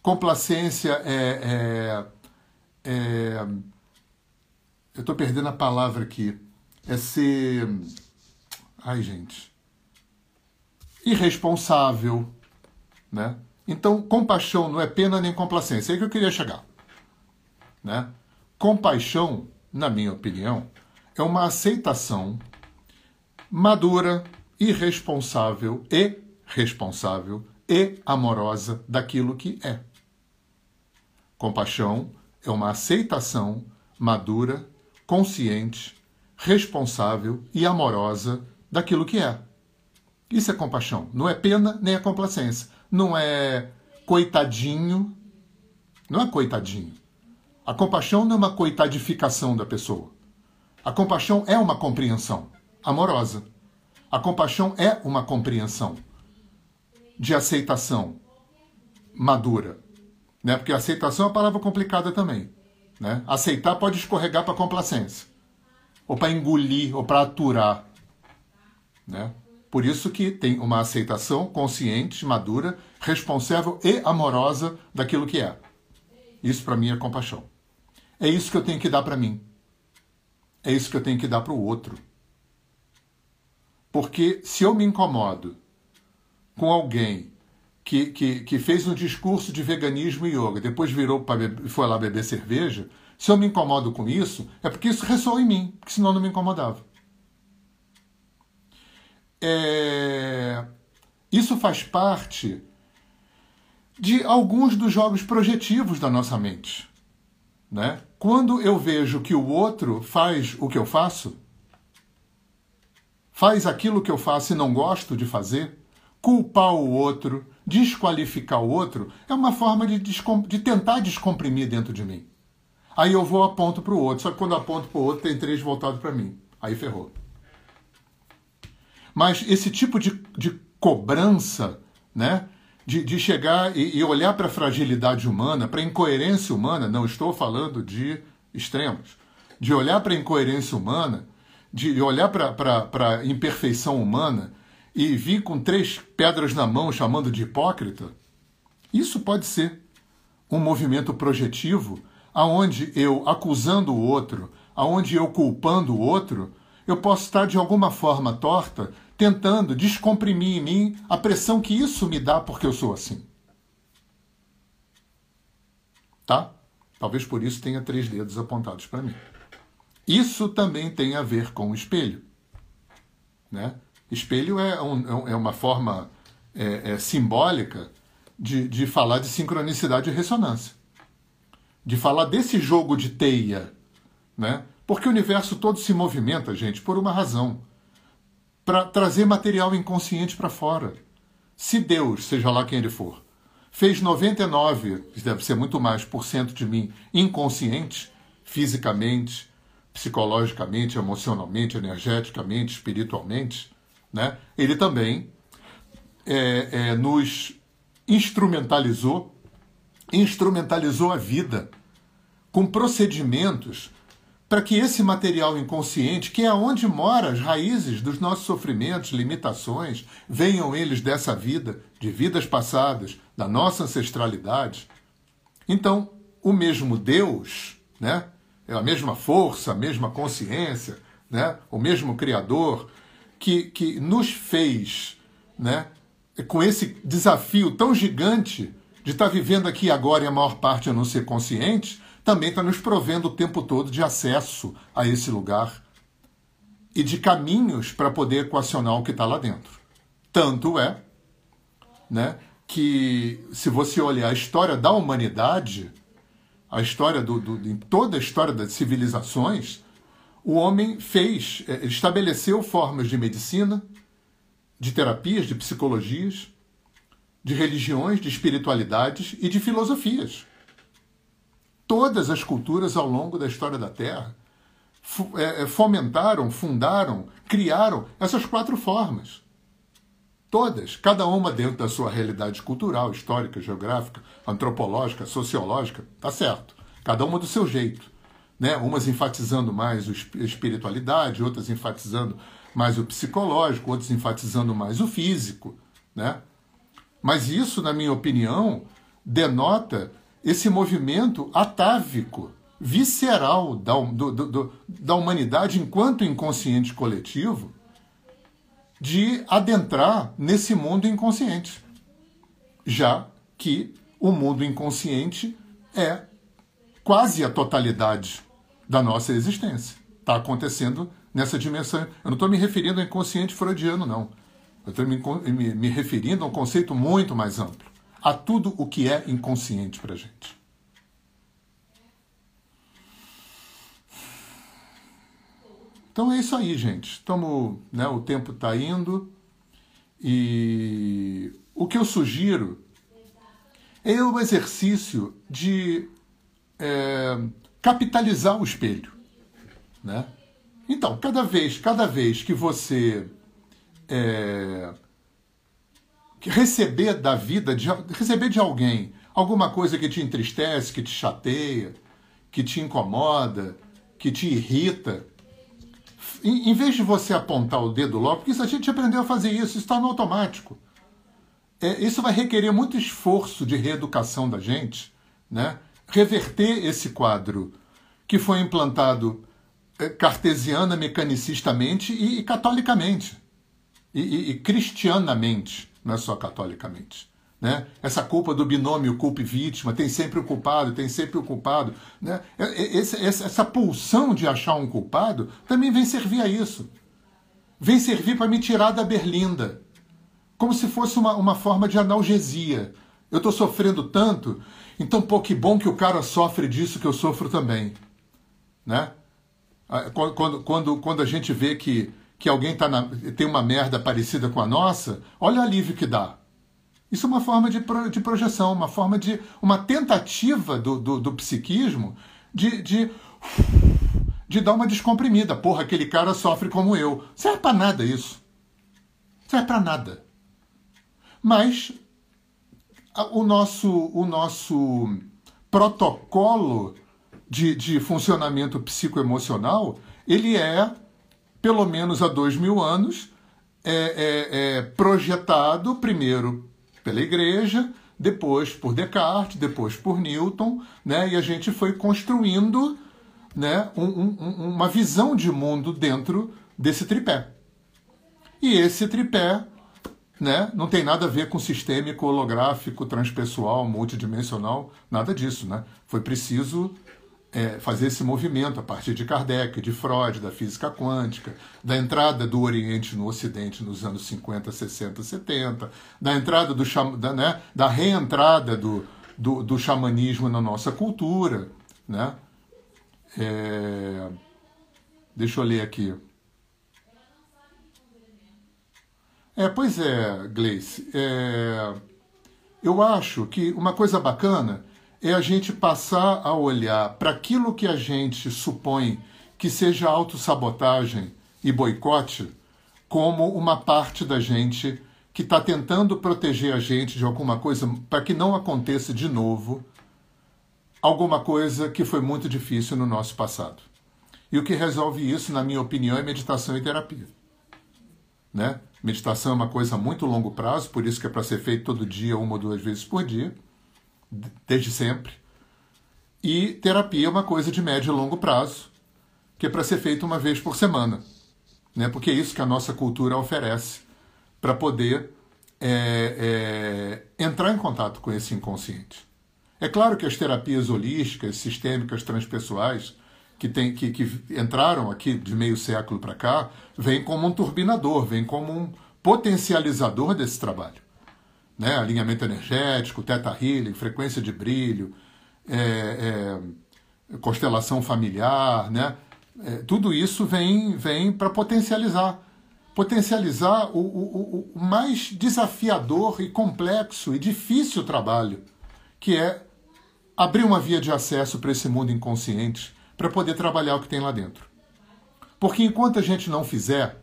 Complacência é. é, é eu estou perdendo a palavra aqui. É ser. Ai, gente. Irresponsável. Né? Então, compaixão não é pena nem complacência. É aí que eu queria chegar. Né? Compaixão, na minha opinião, é uma aceitação madura, irresponsável e responsável e amorosa daquilo que é. Compaixão é uma aceitação madura, consciente, responsável e amorosa daquilo que é. Isso é compaixão. Não é pena nem é complacência. Não é coitadinho. Não é coitadinho. A compaixão não é uma coitadificação da pessoa. A compaixão é uma compreensão amorosa. A compaixão é uma compreensão de aceitação madura. Né? Porque aceitação é uma palavra complicada também. Né? Aceitar pode escorregar para complacência, ou para engolir, ou para aturar. Né? Por isso que tem uma aceitação consciente, madura, responsável e amorosa daquilo que é. Isso para mim é compaixão. É isso que eu tenho que dar para mim. É isso que eu tenho que dar para o outro. Porque se eu me incomodo com alguém que, que, que fez um discurso de veganismo e yoga, depois virou para foi lá beber cerveja, se eu me incomodo com isso, é porque isso ressoa em mim, porque senão não me incomodava. É... Isso faz parte de alguns dos jogos projetivos da nossa mente. Né? Quando eu vejo que o outro faz o que eu faço, faz aquilo que eu faço e não gosto de fazer, culpar o outro, desqualificar o outro, é uma forma de, de tentar descomprimir dentro de mim. Aí eu vou aponto para o outro, só que quando aponto para o outro tem três voltados para mim. Aí ferrou. Mas esse tipo de, de cobrança, né? De, de chegar e, e olhar para a fragilidade humana, para a incoerência humana, não estou falando de extremos, de olhar para a incoerência humana de olhar para a imperfeição humana e vir com três pedras na mão chamando de hipócrita, isso pode ser um movimento projetivo aonde eu acusando o outro, aonde eu culpando o outro, eu posso estar de alguma forma torta tentando descomprimir em mim a pressão que isso me dá porque eu sou assim. Tá? Talvez por isso tenha três dedos apontados para mim. Isso também tem a ver com o espelho. Né? Espelho é, um, é uma forma é, é, simbólica de, de falar de sincronicidade e ressonância. De falar desse jogo de teia. Né? Porque o universo todo se movimenta, gente, por uma razão. Para trazer material inconsciente para fora. Se Deus, seja lá quem ele for, fez 99, deve ser muito mais, por cento de mim inconsciente, fisicamente, psicologicamente, emocionalmente, energeticamente, espiritualmente, né? ele também é, é, nos instrumentalizou, instrumentalizou a vida com procedimentos para que esse material inconsciente, que é onde moram as raízes dos nossos sofrimentos, limitações, venham eles dessa vida, de vidas passadas, da nossa ancestralidade. Então, o mesmo Deus, né, é a mesma força, a mesma consciência, né, o mesmo Criador, que, que nos fez né, com esse desafio tão gigante de estar vivendo aqui agora e a maior parte a não ser consciente, também está nos provendo o tempo todo de acesso a esse lugar e de caminhos para poder equacionar o que está lá dentro. Tanto é né, que, se você olhar a história da humanidade, a história do, do, em toda a história das civilizações, o homem fez, é, estabeleceu formas de medicina, de terapias, de psicologias, de religiões, de espiritualidades e de filosofias todas as culturas ao longo da história da Terra é, é, fomentaram, fundaram, criaram essas quatro formas. Todas, cada uma dentro da sua realidade cultural, histórica, geográfica, antropológica, sociológica, tá certo. Cada uma do seu jeito. Né? Umas enfatizando mais a espiritualidade, outras enfatizando mais o psicológico, outras enfatizando mais o físico. Né? Mas isso, na minha opinião, denota esse movimento atávico, visceral da, do, do, da humanidade enquanto inconsciente coletivo, de adentrar nesse mundo inconsciente. Já que o mundo inconsciente é quase a totalidade da nossa existência. Está acontecendo nessa dimensão. Eu não estou me referindo ao inconsciente freudiano, não. Eu estou me, me, me referindo a um conceito muito mais amplo a tudo o que é inconsciente para a gente. Então é isso aí, gente. Tamo, né, o tempo está indo e o que eu sugiro é o exercício de é, capitalizar o espelho, né? Então, cada vez, cada vez que você é, receber da vida, de, receber de alguém alguma coisa que te entristece, que te chateia, que te incomoda, que te irrita, em, em vez de você apontar o dedo logo, porque isso a gente aprendeu a fazer isso, isso está no automático. É, isso vai requerer muito esforço de reeducação da gente, né? reverter esse quadro que foi implantado é, cartesiana, mecanicistamente e, e catolicamente, e, e, e cristianamente não é só catolicamente. Né? Essa culpa do binômio culpa e vítima, tem sempre o culpado, tem sempre o culpado. Né? Essa pulsão de achar um culpado também vem servir a isso. Vem servir para me tirar da berlinda. Como se fosse uma, uma forma de analgesia. Eu estou sofrendo tanto, então, pô, que bom que o cara sofre disso que eu sofro também. Né? Ah, quando, quando, quando a gente vê que que alguém tá na, tem uma merda parecida com a nossa, olha o alívio que dá. Isso é uma forma de, pro, de projeção, uma forma de. uma tentativa do, do, do psiquismo de, de, de dar uma descomprimida. Porra, aquele cara sofre como eu. Serve para nada isso. Serve para nada. Mas o nosso, o nosso protocolo de, de funcionamento psicoemocional ele é pelo menos há dois mil anos, é, é, é projetado primeiro pela igreja, depois por Descartes, depois por Newton, né? e a gente foi construindo né, um, um, uma visão de mundo dentro desse tripé. E esse tripé né, não tem nada a ver com sistêmico, holográfico, transpessoal, multidimensional, nada disso. Né? Foi preciso é, fazer esse movimento a partir de Kardec, de Freud, da física quântica, da entrada do Oriente no Ocidente nos anos 50, 60, 70, da entrada do da, né, da reentrada do, do, do xamanismo na nossa cultura. Né? É, deixa eu ler aqui. É, pois é, Gleice. É, eu acho que uma coisa bacana é a gente passar a olhar para aquilo que a gente supõe que seja autossabotagem e boicote como uma parte da gente que está tentando proteger a gente de alguma coisa para que não aconteça de novo alguma coisa que foi muito difícil no nosso passado. E o que resolve isso, na minha opinião, é meditação e terapia. Né? Meditação é uma coisa a muito longo prazo, por isso que é para ser feito todo dia, uma ou duas vezes por dia, desde sempre. E terapia é uma coisa de médio e longo prazo, que é para ser feito uma vez por semana, né? porque é isso que a nossa cultura oferece para poder é, é, entrar em contato com esse inconsciente. É claro que as terapias holísticas, sistêmicas, transpessoais, que, tem, que, que entraram aqui de meio século para cá, vêm como um turbinador, vêm como um potencializador desse trabalho. Né? Alinhamento energético, teta healing, frequência de brilho, é, é, constelação familiar, né? É, tudo isso vem, vem para potencializar. Potencializar o, o, o mais desafiador e complexo e difícil trabalho, que é abrir uma via de acesso para esse mundo inconsciente para poder trabalhar o que tem lá dentro. Porque enquanto a gente não fizer,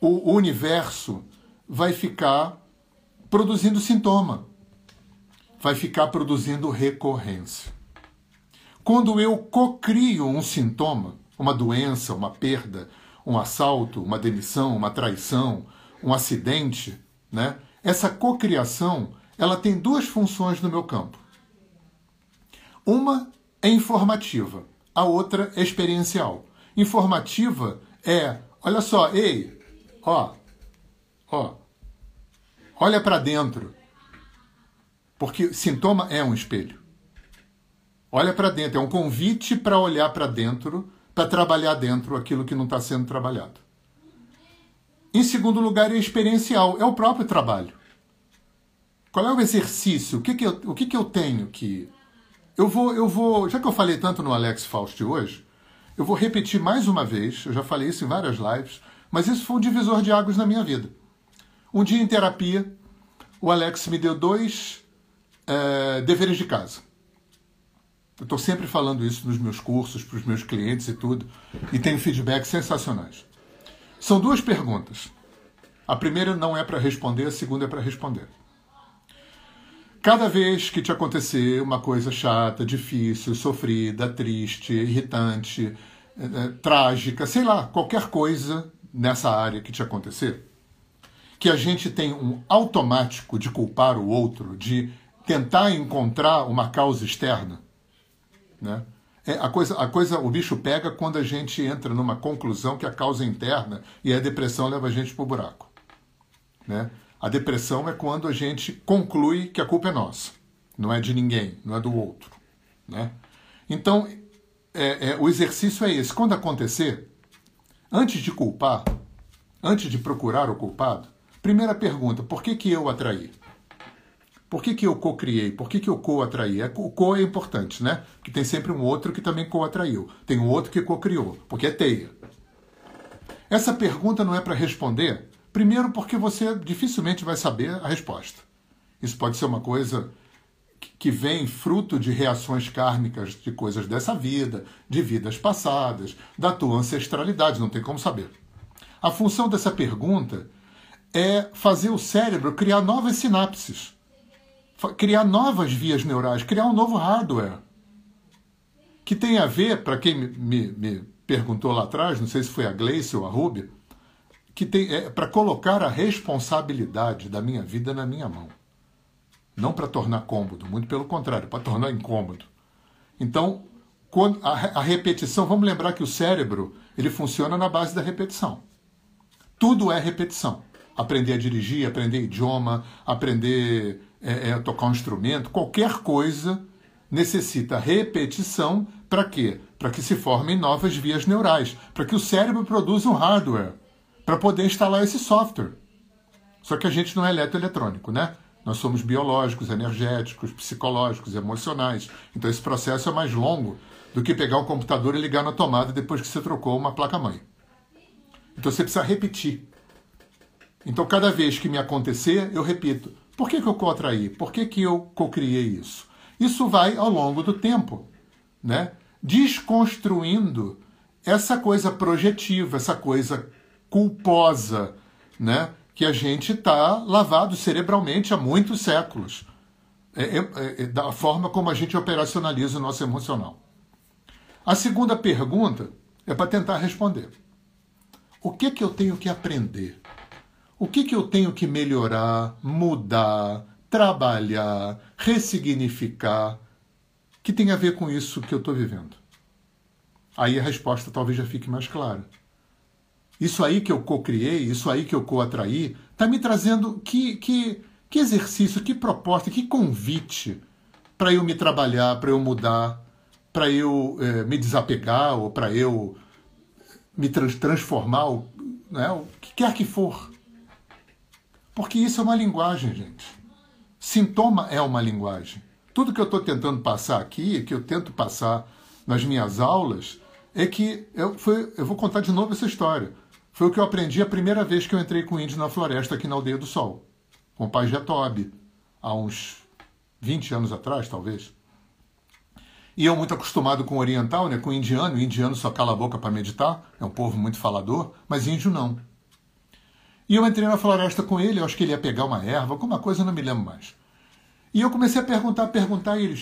o universo vai ficar produzindo sintoma, vai ficar produzindo recorrência. Quando eu cocrio um sintoma, uma doença, uma perda, um assalto, uma demissão, uma traição, um acidente, né? Essa cocriação, ela tem duas funções no meu campo. Uma é informativa, a outra é experiencial. Informativa é, olha só, ei, ó, ó, olha para dentro. Porque sintoma é um espelho. Olha para dentro, é um convite para olhar para dentro, para trabalhar dentro aquilo que não está sendo trabalhado. Em segundo lugar, é experiencial, é o próprio trabalho. Qual é o exercício? O que, que, eu, o que, que eu tenho que eu vou, eu vou, já que eu falei tanto no Alex Faust hoje, eu vou repetir mais uma vez, eu já falei isso em várias lives, mas isso foi um divisor de águas na minha vida. Um dia em terapia, o Alex me deu dois é, deveres de casa. Eu estou sempre falando isso nos meus cursos, para os meus clientes e tudo, e tenho feedbacks sensacionais. São duas perguntas. A primeira não é para responder, a segunda é para responder. Cada vez que te acontecer uma coisa chata, difícil, sofrida, triste, irritante, é, trágica, sei lá, qualquer coisa nessa área que te acontecer, que a gente tem um automático de culpar o outro, de tentar encontrar uma causa externa, né? É, a coisa, a coisa, o bicho pega quando a gente entra numa conclusão que a causa é interna e a depressão leva a gente para o buraco, né? A depressão é quando a gente conclui que a culpa é nossa, não é de ninguém, não é do outro. Né? Então, é, é, o exercício é esse. Quando acontecer, antes de culpar, antes de procurar o culpado, primeira pergunta: por que, que eu atraí? Por que, que eu co-criei? Por que, que eu co-atraí? É, o co é importante, né? Porque tem sempre um outro que também co-atraiu. Tem um outro que co-criou, porque é teia. Essa pergunta não é para responder Primeiro, porque você dificilmente vai saber a resposta. Isso pode ser uma coisa que vem fruto de reações kármicas de coisas dessa vida, de vidas passadas, da tua ancestralidade, não tem como saber. A função dessa pergunta é fazer o cérebro criar novas sinapses, criar novas vias neurais, criar um novo hardware. Que tem a ver, para quem me, me, perguntou lá atrás, não sei se foi a Gleice ou a Ruby, que tem é, para colocar a responsabilidade da minha vida na minha mão. Não para tornar cômodo, muito pelo contrário, para tornar incômodo. Então, quando a, a repetição, vamos lembrar que o cérebro ele funciona na base da repetição. Tudo é repetição. Aprender a dirigir, aprender idioma, aprender é, é, a tocar um instrumento, qualquer coisa necessita repetição para quê? Para que se formem novas vias neurais, para que o cérebro produza um hardware para poder instalar esse software. Só que a gente não é eletroeletrônico, né? Nós somos biológicos, energéticos, psicológicos, emocionais. Então esse processo é mais longo do que pegar um computador e ligar na tomada depois que você trocou uma placa-mãe. Então você precisa repetir. Então cada vez que me acontecer, eu repito. Por que, que eu co-atraí? Por que, que eu co-criei isso? Isso vai ao longo do tempo, né? desconstruindo essa coisa projetiva, essa coisa culposa, né? que a gente está lavado cerebralmente há muitos séculos. É, é, é, da forma como a gente operacionaliza o nosso emocional. A segunda pergunta é para tentar responder. O que, que eu tenho que aprender? O que, que eu tenho que melhorar, mudar, trabalhar, ressignificar, que tem a ver com isso que eu estou vivendo? Aí a resposta talvez já fique mais clara. Isso aí que eu co-criei, isso aí que eu co-atraí, está me trazendo que, que, que exercício, que proposta, que convite para eu me trabalhar, para eu mudar, para eu é, me desapegar ou para eu me trans transformar, né, o que quer que for. Porque isso é uma linguagem, gente. Sintoma é uma linguagem. Tudo que eu estou tentando passar aqui, que eu tento passar nas minhas aulas, é que eu, foi, eu vou contar de novo essa história. Foi o que eu aprendi a primeira vez que eu entrei com índio na floresta aqui na Aldeia do Sol, com o pai Jatob, há uns 20 anos atrás, talvez. E eu muito acostumado com oriental, né, com indiano, o indiano só cala a boca para meditar, é um povo muito falador, mas índio não. E eu entrei na floresta com ele, eu acho que ele ia pegar uma erva, alguma coisa, eu não me lembro mais. E eu comecei a perguntar, perguntar, e ele...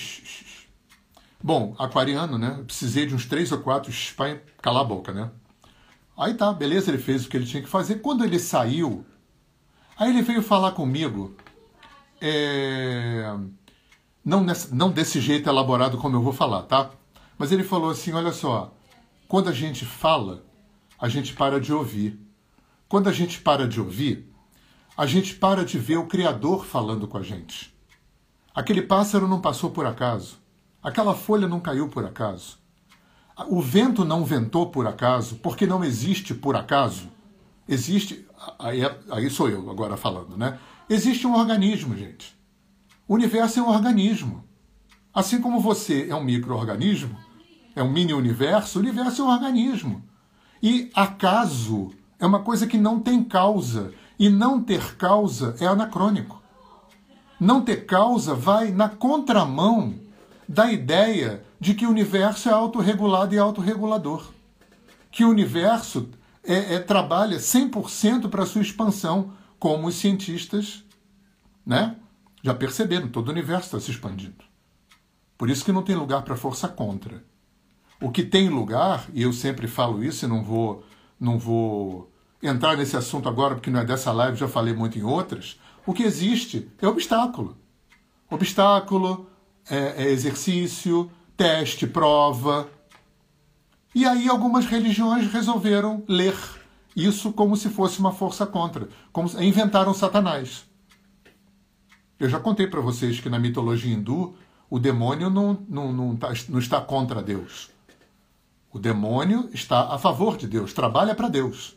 Bom, aquariano, né? Eu precisei de uns três ou quatro para calar a boca, né? Aí tá, beleza, ele fez o que ele tinha que fazer. Quando ele saiu, aí ele veio falar comigo, é... não, nessa, não desse jeito elaborado como eu vou falar, tá? Mas ele falou assim: olha só, quando a gente fala, a gente para de ouvir. Quando a gente para de ouvir, a gente para de ver o Criador falando com a gente. Aquele pássaro não passou por acaso. Aquela folha não caiu por acaso. O vento não ventou por acaso, porque não existe por acaso. Existe. Aí, aí sou eu agora falando, né? Existe um organismo, gente. O universo é um organismo. Assim como você é um microorganismo, é um mini universo, o universo é um organismo. E acaso é uma coisa que não tem causa. E não ter causa é anacrônico. Não ter causa vai na contramão da ideia de que o universo é autorregulado e autorregulador. Que o universo é, é trabalha 100% para sua expansão, como os cientistas né, já perceberam, todo o universo está se expandindo. Por isso que não tem lugar para força contra. O que tem lugar, e eu sempre falo isso e não vou, não vou entrar nesse assunto agora porque não é dessa live, já falei muito em outras, o que existe é obstáculo. Obstáculo, é, é exercício, teste, prova. E aí algumas religiões resolveram ler isso como se fosse uma força contra, como inventaram Satanás. Eu já contei para vocês que na mitologia hindu o demônio não, não, não, tá, não está contra Deus. O demônio está a favor de Deus, trabalha para Deus.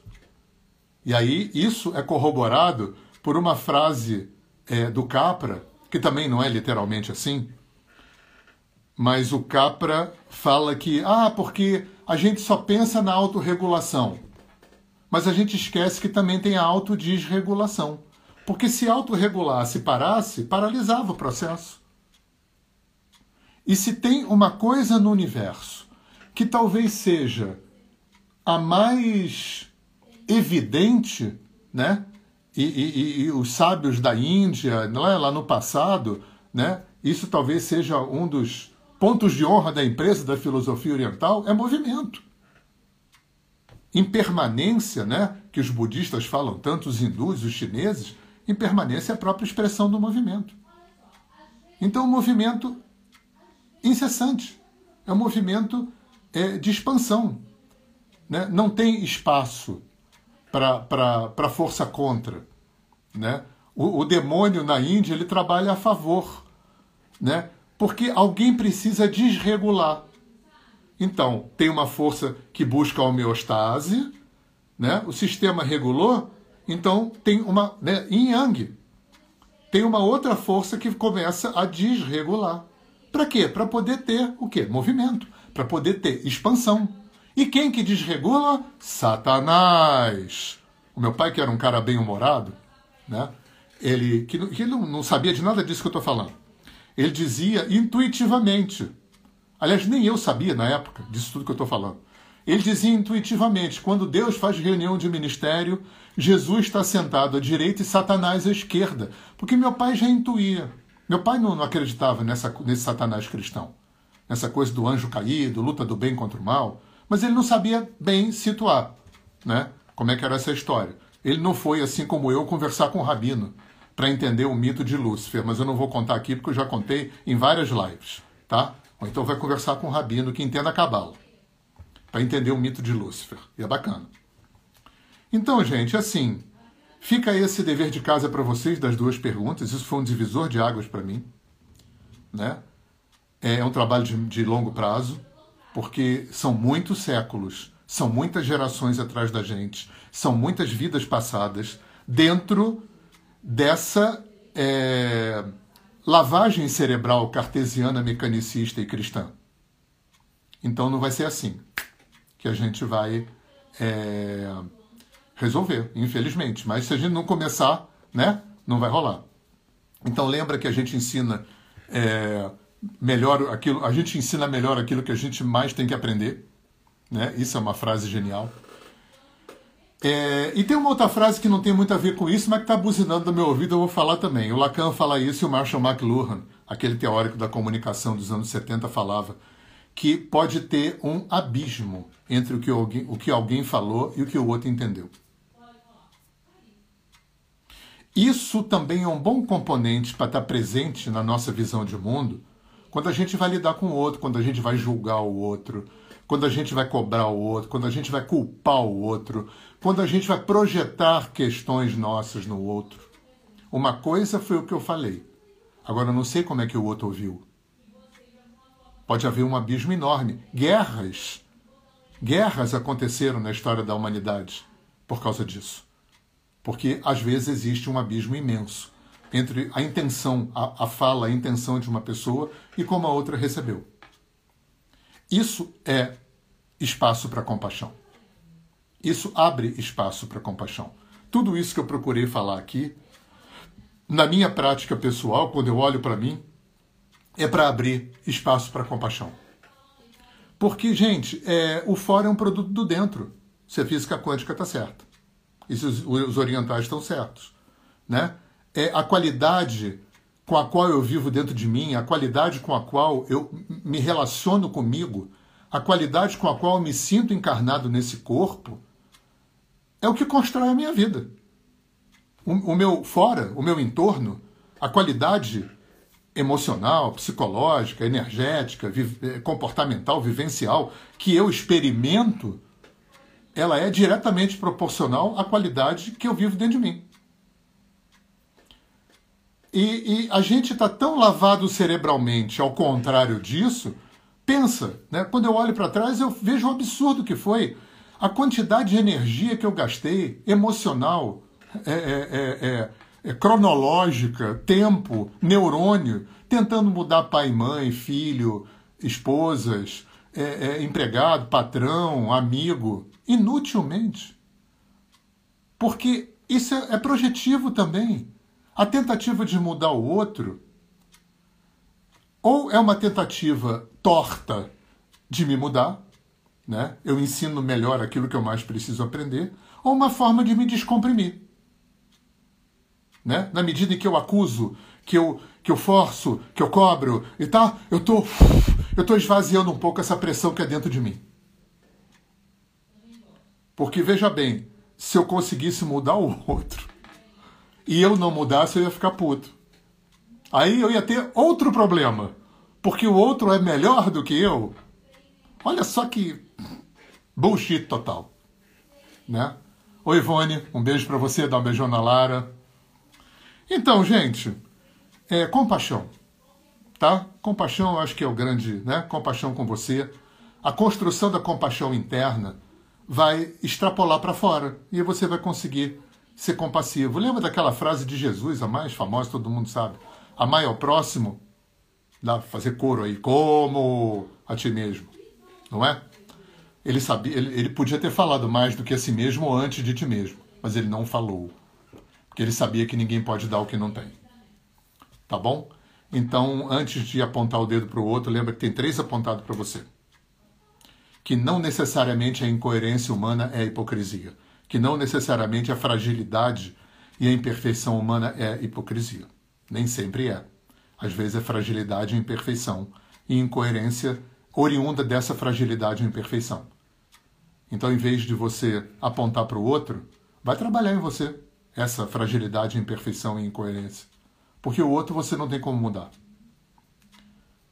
E aí isso é corroborado por uma frase é, do Capra, que também não é literalmente assim, mas o Capra fala que, ah, porque a gente só pensa na autorregulação. Mas a gente esquece que também tem a autodesregulação. Porque se autorregulasse e parasse, paralisava o processo. E se tem uma coisa no universo que talvez seja a mais evidente, né? E, e, e os sábios da Índia, não é? lá no passado, né? Isso talvez seja um dos pontos de honra da empresa da filosofia oriental é movimento. Impermanência, né, que os budistas falam tanto, os hindus, os chineses, impermanência é a própria expressão do movimento. Então, o movimento incessante é um movimento é, de expansão. Né? Não tem espaço. Para força contra. Né? O, o demônio na Índia ele trabalha a favor, né? porque alguém precisa desregular. Então, tem uma força que busca a homeostase, né? o sistema regulou, então tem uma. Né, yin yang. Tem uma outra força que começa a desregular. Para quê? Para poder ter o quê? Movimento. Para poder ter expansão. E quem que desregula? Satanás. O meu pai, que era um cara bem-humorado, né? ele que, que não, sabia de nada disso que eu estou falando. Ele dizia intuitivamente. Aliás, nem eu sabia na época disso tudo que eu estou falando. Ele dizia intuitivamente: quando Deus faz reunião de ministério, Jesus está sentado à direita e Satanás à esquerda. Porque meu pai já intuía. Meu pai não, não acreditava nessa, nesse Satanás cristão, nessa coisa do anjo caído, luta do bem contra o mal, mas ele não sabia bem situar né, como é que era essa história. Ele não foi, assim como eu, conversar com o Rabino para entender o mito de Lúcifer, mas eu não vou contar aqui porque eu já contei em várias lives, tá? Ou então vai conversar com o Rabino que entenda a cabala, para entender o mito de Lúcifer. E é bacana. Então, gente, assim, fica esse dever de casa para vocês das duas perguntas. Isso foi um divisor de águas para mim, né? É um trabalho de, de longo prazo, porque são muitos séculos, são muitas gerações atrás da gente, são muitas vidas passadas dentro dessa é, lavagem cerebral cartesiana, mecanicista e cristã. Então não vai ser assim que a gente vai é, resolver, infelizmente. Mas se a gente não começar, né, não vai rolar. Então lembra que a gente ensina é, melhor aquilo, a gente ensina melhor aquilo que a gente mais tem que aprender, né? Isso é uma frase genial. É, e tem uma outra frase que não tem muito a ver com isso, mas que está buzinando no meu ouvido, eu vou falar também. O Lacan fala isso e o Marshall McLuhan, aquele teórico da comunicação dos anos 70, falava que pode ter um abismo entre o que alguém, o que alguém falou e o que o outro entendeu. Isso também é um bom componente para estar presente na nossa visão de mundo quando a gente vai lidar com o outro, quando a gente vai julgar o outro, quando a gente vai cobrar o outro, quando a gente vai culpar o outro, quando a gente vai projetar questões nossas no outro. Uma coisa foi o que eu falei. Agora eu não sei como é que o outro ouviu. Pode haver um abismo enorme. Guerras. Guerras aconteceram na história da humanidade por causa disso. Porque às vezes existe um abismo imenso entre a intenção, a, a fala, a intenção de uma pessoa e como a outra recebeu. Isso é espaço para compaixão. Isso abre espaço para compaixão. Tudo isso que eu procurei falar aqui, na minha prática pessoal, quando eu olho para mim, é para abrir espaço para compaixão. Porque, gente, é, o fora é um produto do dentro. Se a física quântica está certa. E se os, os orientais estão certos. Né? É a qualidade com a qual eu vivo dentro de mim, a qualidade com a qual eu me relaciono comigo, a qualidade com a qual eu me sinto encarnado nesse corpo, é o que constrói a minha vida. O, o meu fora, o meu entorno, a qualidade emocional, psicológica, energética, vi, eh, comportamental, vivencial que eu experimento, ela é diretamente proporcional à qualidade que eu vivo dentro de mim. E, e a gente está tão lavado cerebralmente, ao contrário disso, pensa, né? quando eu olho para trás, eu vejo o absurdo que foi a quantidade de energia que eu gastei, emocional, é, é, é, é cronológica, tempo, neurônio, tentando mudar pai, mãe, filho, esposas, é, é, empregado, patrão, amigo, inutilmente. Porque isso é projetivo também. A tentativa de mudar o outro ou é uma tentativa torta de me mudar, né? Eu ensino melhor aquilo que eu mais preciso aprender, ou uma forma de me descomprimir. Né? Na medida em que eu acuso, que eu, que eu forço, que eu cobro e tal, eu tô, eu tô esvaziando um pouco essa pressão que é dentro de mim. Porque veja bem, se eu conseguisse mudar o outro, e eu não mudasse, eu ia ficar puto. Aí eu ia ter outro problema, porque o outro é melhor do que eu. Olha só que bullshit total, né? Oi, Ivone, um beijo para você, dá um beijão na Lara. Então, gente, é, compaixão, tá? Compaixão, eu acho que é o grande, né? Compaixão com você. A construção da compaixão interna vai extrapolar para fora e você vai conseguir ser compassivo. Lembra daquela frase de Jesus, a mais famosa, todo mundo sabe? Amai ao próximo, dá fazer coro aí, como a ti mesmo, não é? Ele sabia, ele, ele podia ter falado mais do que a si mesmo antes de ti mesmo, mas ele não falou, porque ele sabia que ninguém pode dar o que não tem. Tá bom? Então, antes de apontar o dedo para o outro, lembra que tem três apontados para você. Que não necessariamente a incoerência humana é a hipocrisia que não necessariamente a fragilidade e a imperfeição humana é hipocrisia. Nem sempre é. Às vezes é fragilidade e imperfeição e incoerência oriunda dessa fragilidade e imperfeição. Então, em vez de você apontar para o outro, vai trabalhar em você essa fragilidade, imperfeição e incoerência. Porque o outro você não tem como mudar.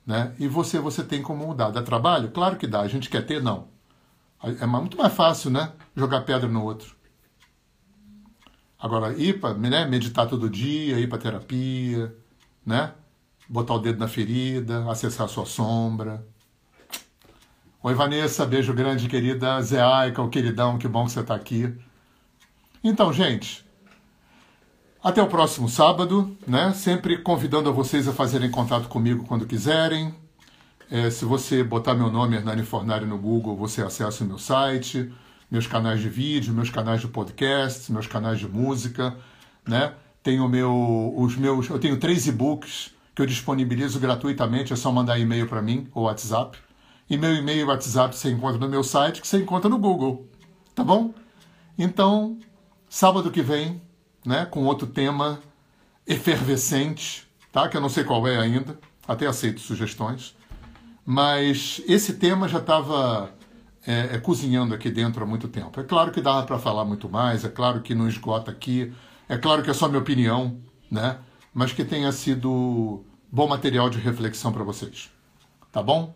Né? E você, você tem como mudar. Dá trabalho? Claro que dá. A gente quer ter? Não. É muito mais fácil, né? Jogar pedra no outro. Agora, ir para né, meditar todo dia, ir para terapia, né? Botar o dedo na ferida, acessar a sua sombra. Oi, Vanessa, beijo grande, querida. Zé Aica, o queridão, que bom que você está aqui. Então, gente, até o próximo sábado, né? Sempre convidando a vocês a fazerem contato comigo quando quiserem. É, se você botar meu nome, Hernani Fornari, no Google, você acessa o meu site, meus canais de vídeo, meus canais de podcast, meus canais de música, né? Tenho meu, os meus, eu tenho três e-books que eu disponibilizo gratuitamente, é só mandar e-mail para mim ou WhatsApp. E meu e-mail e WhatsApp você encontra no meu site, que você encontra no Google, tá bom? Então, sábado que vem, né, com outro tema efervescente, tá? Que eu não sei qual é ainda, até aceito sugestões. Mas esse tema já estava é, é, cozinhando aqui dentro há muito tempo. É claro que dá para falar muito mais, é claro que não esgota aqui, é claro que é só minha opinião, né? Mas que tenha sido bom material de reflexão para vocês. Tá bom?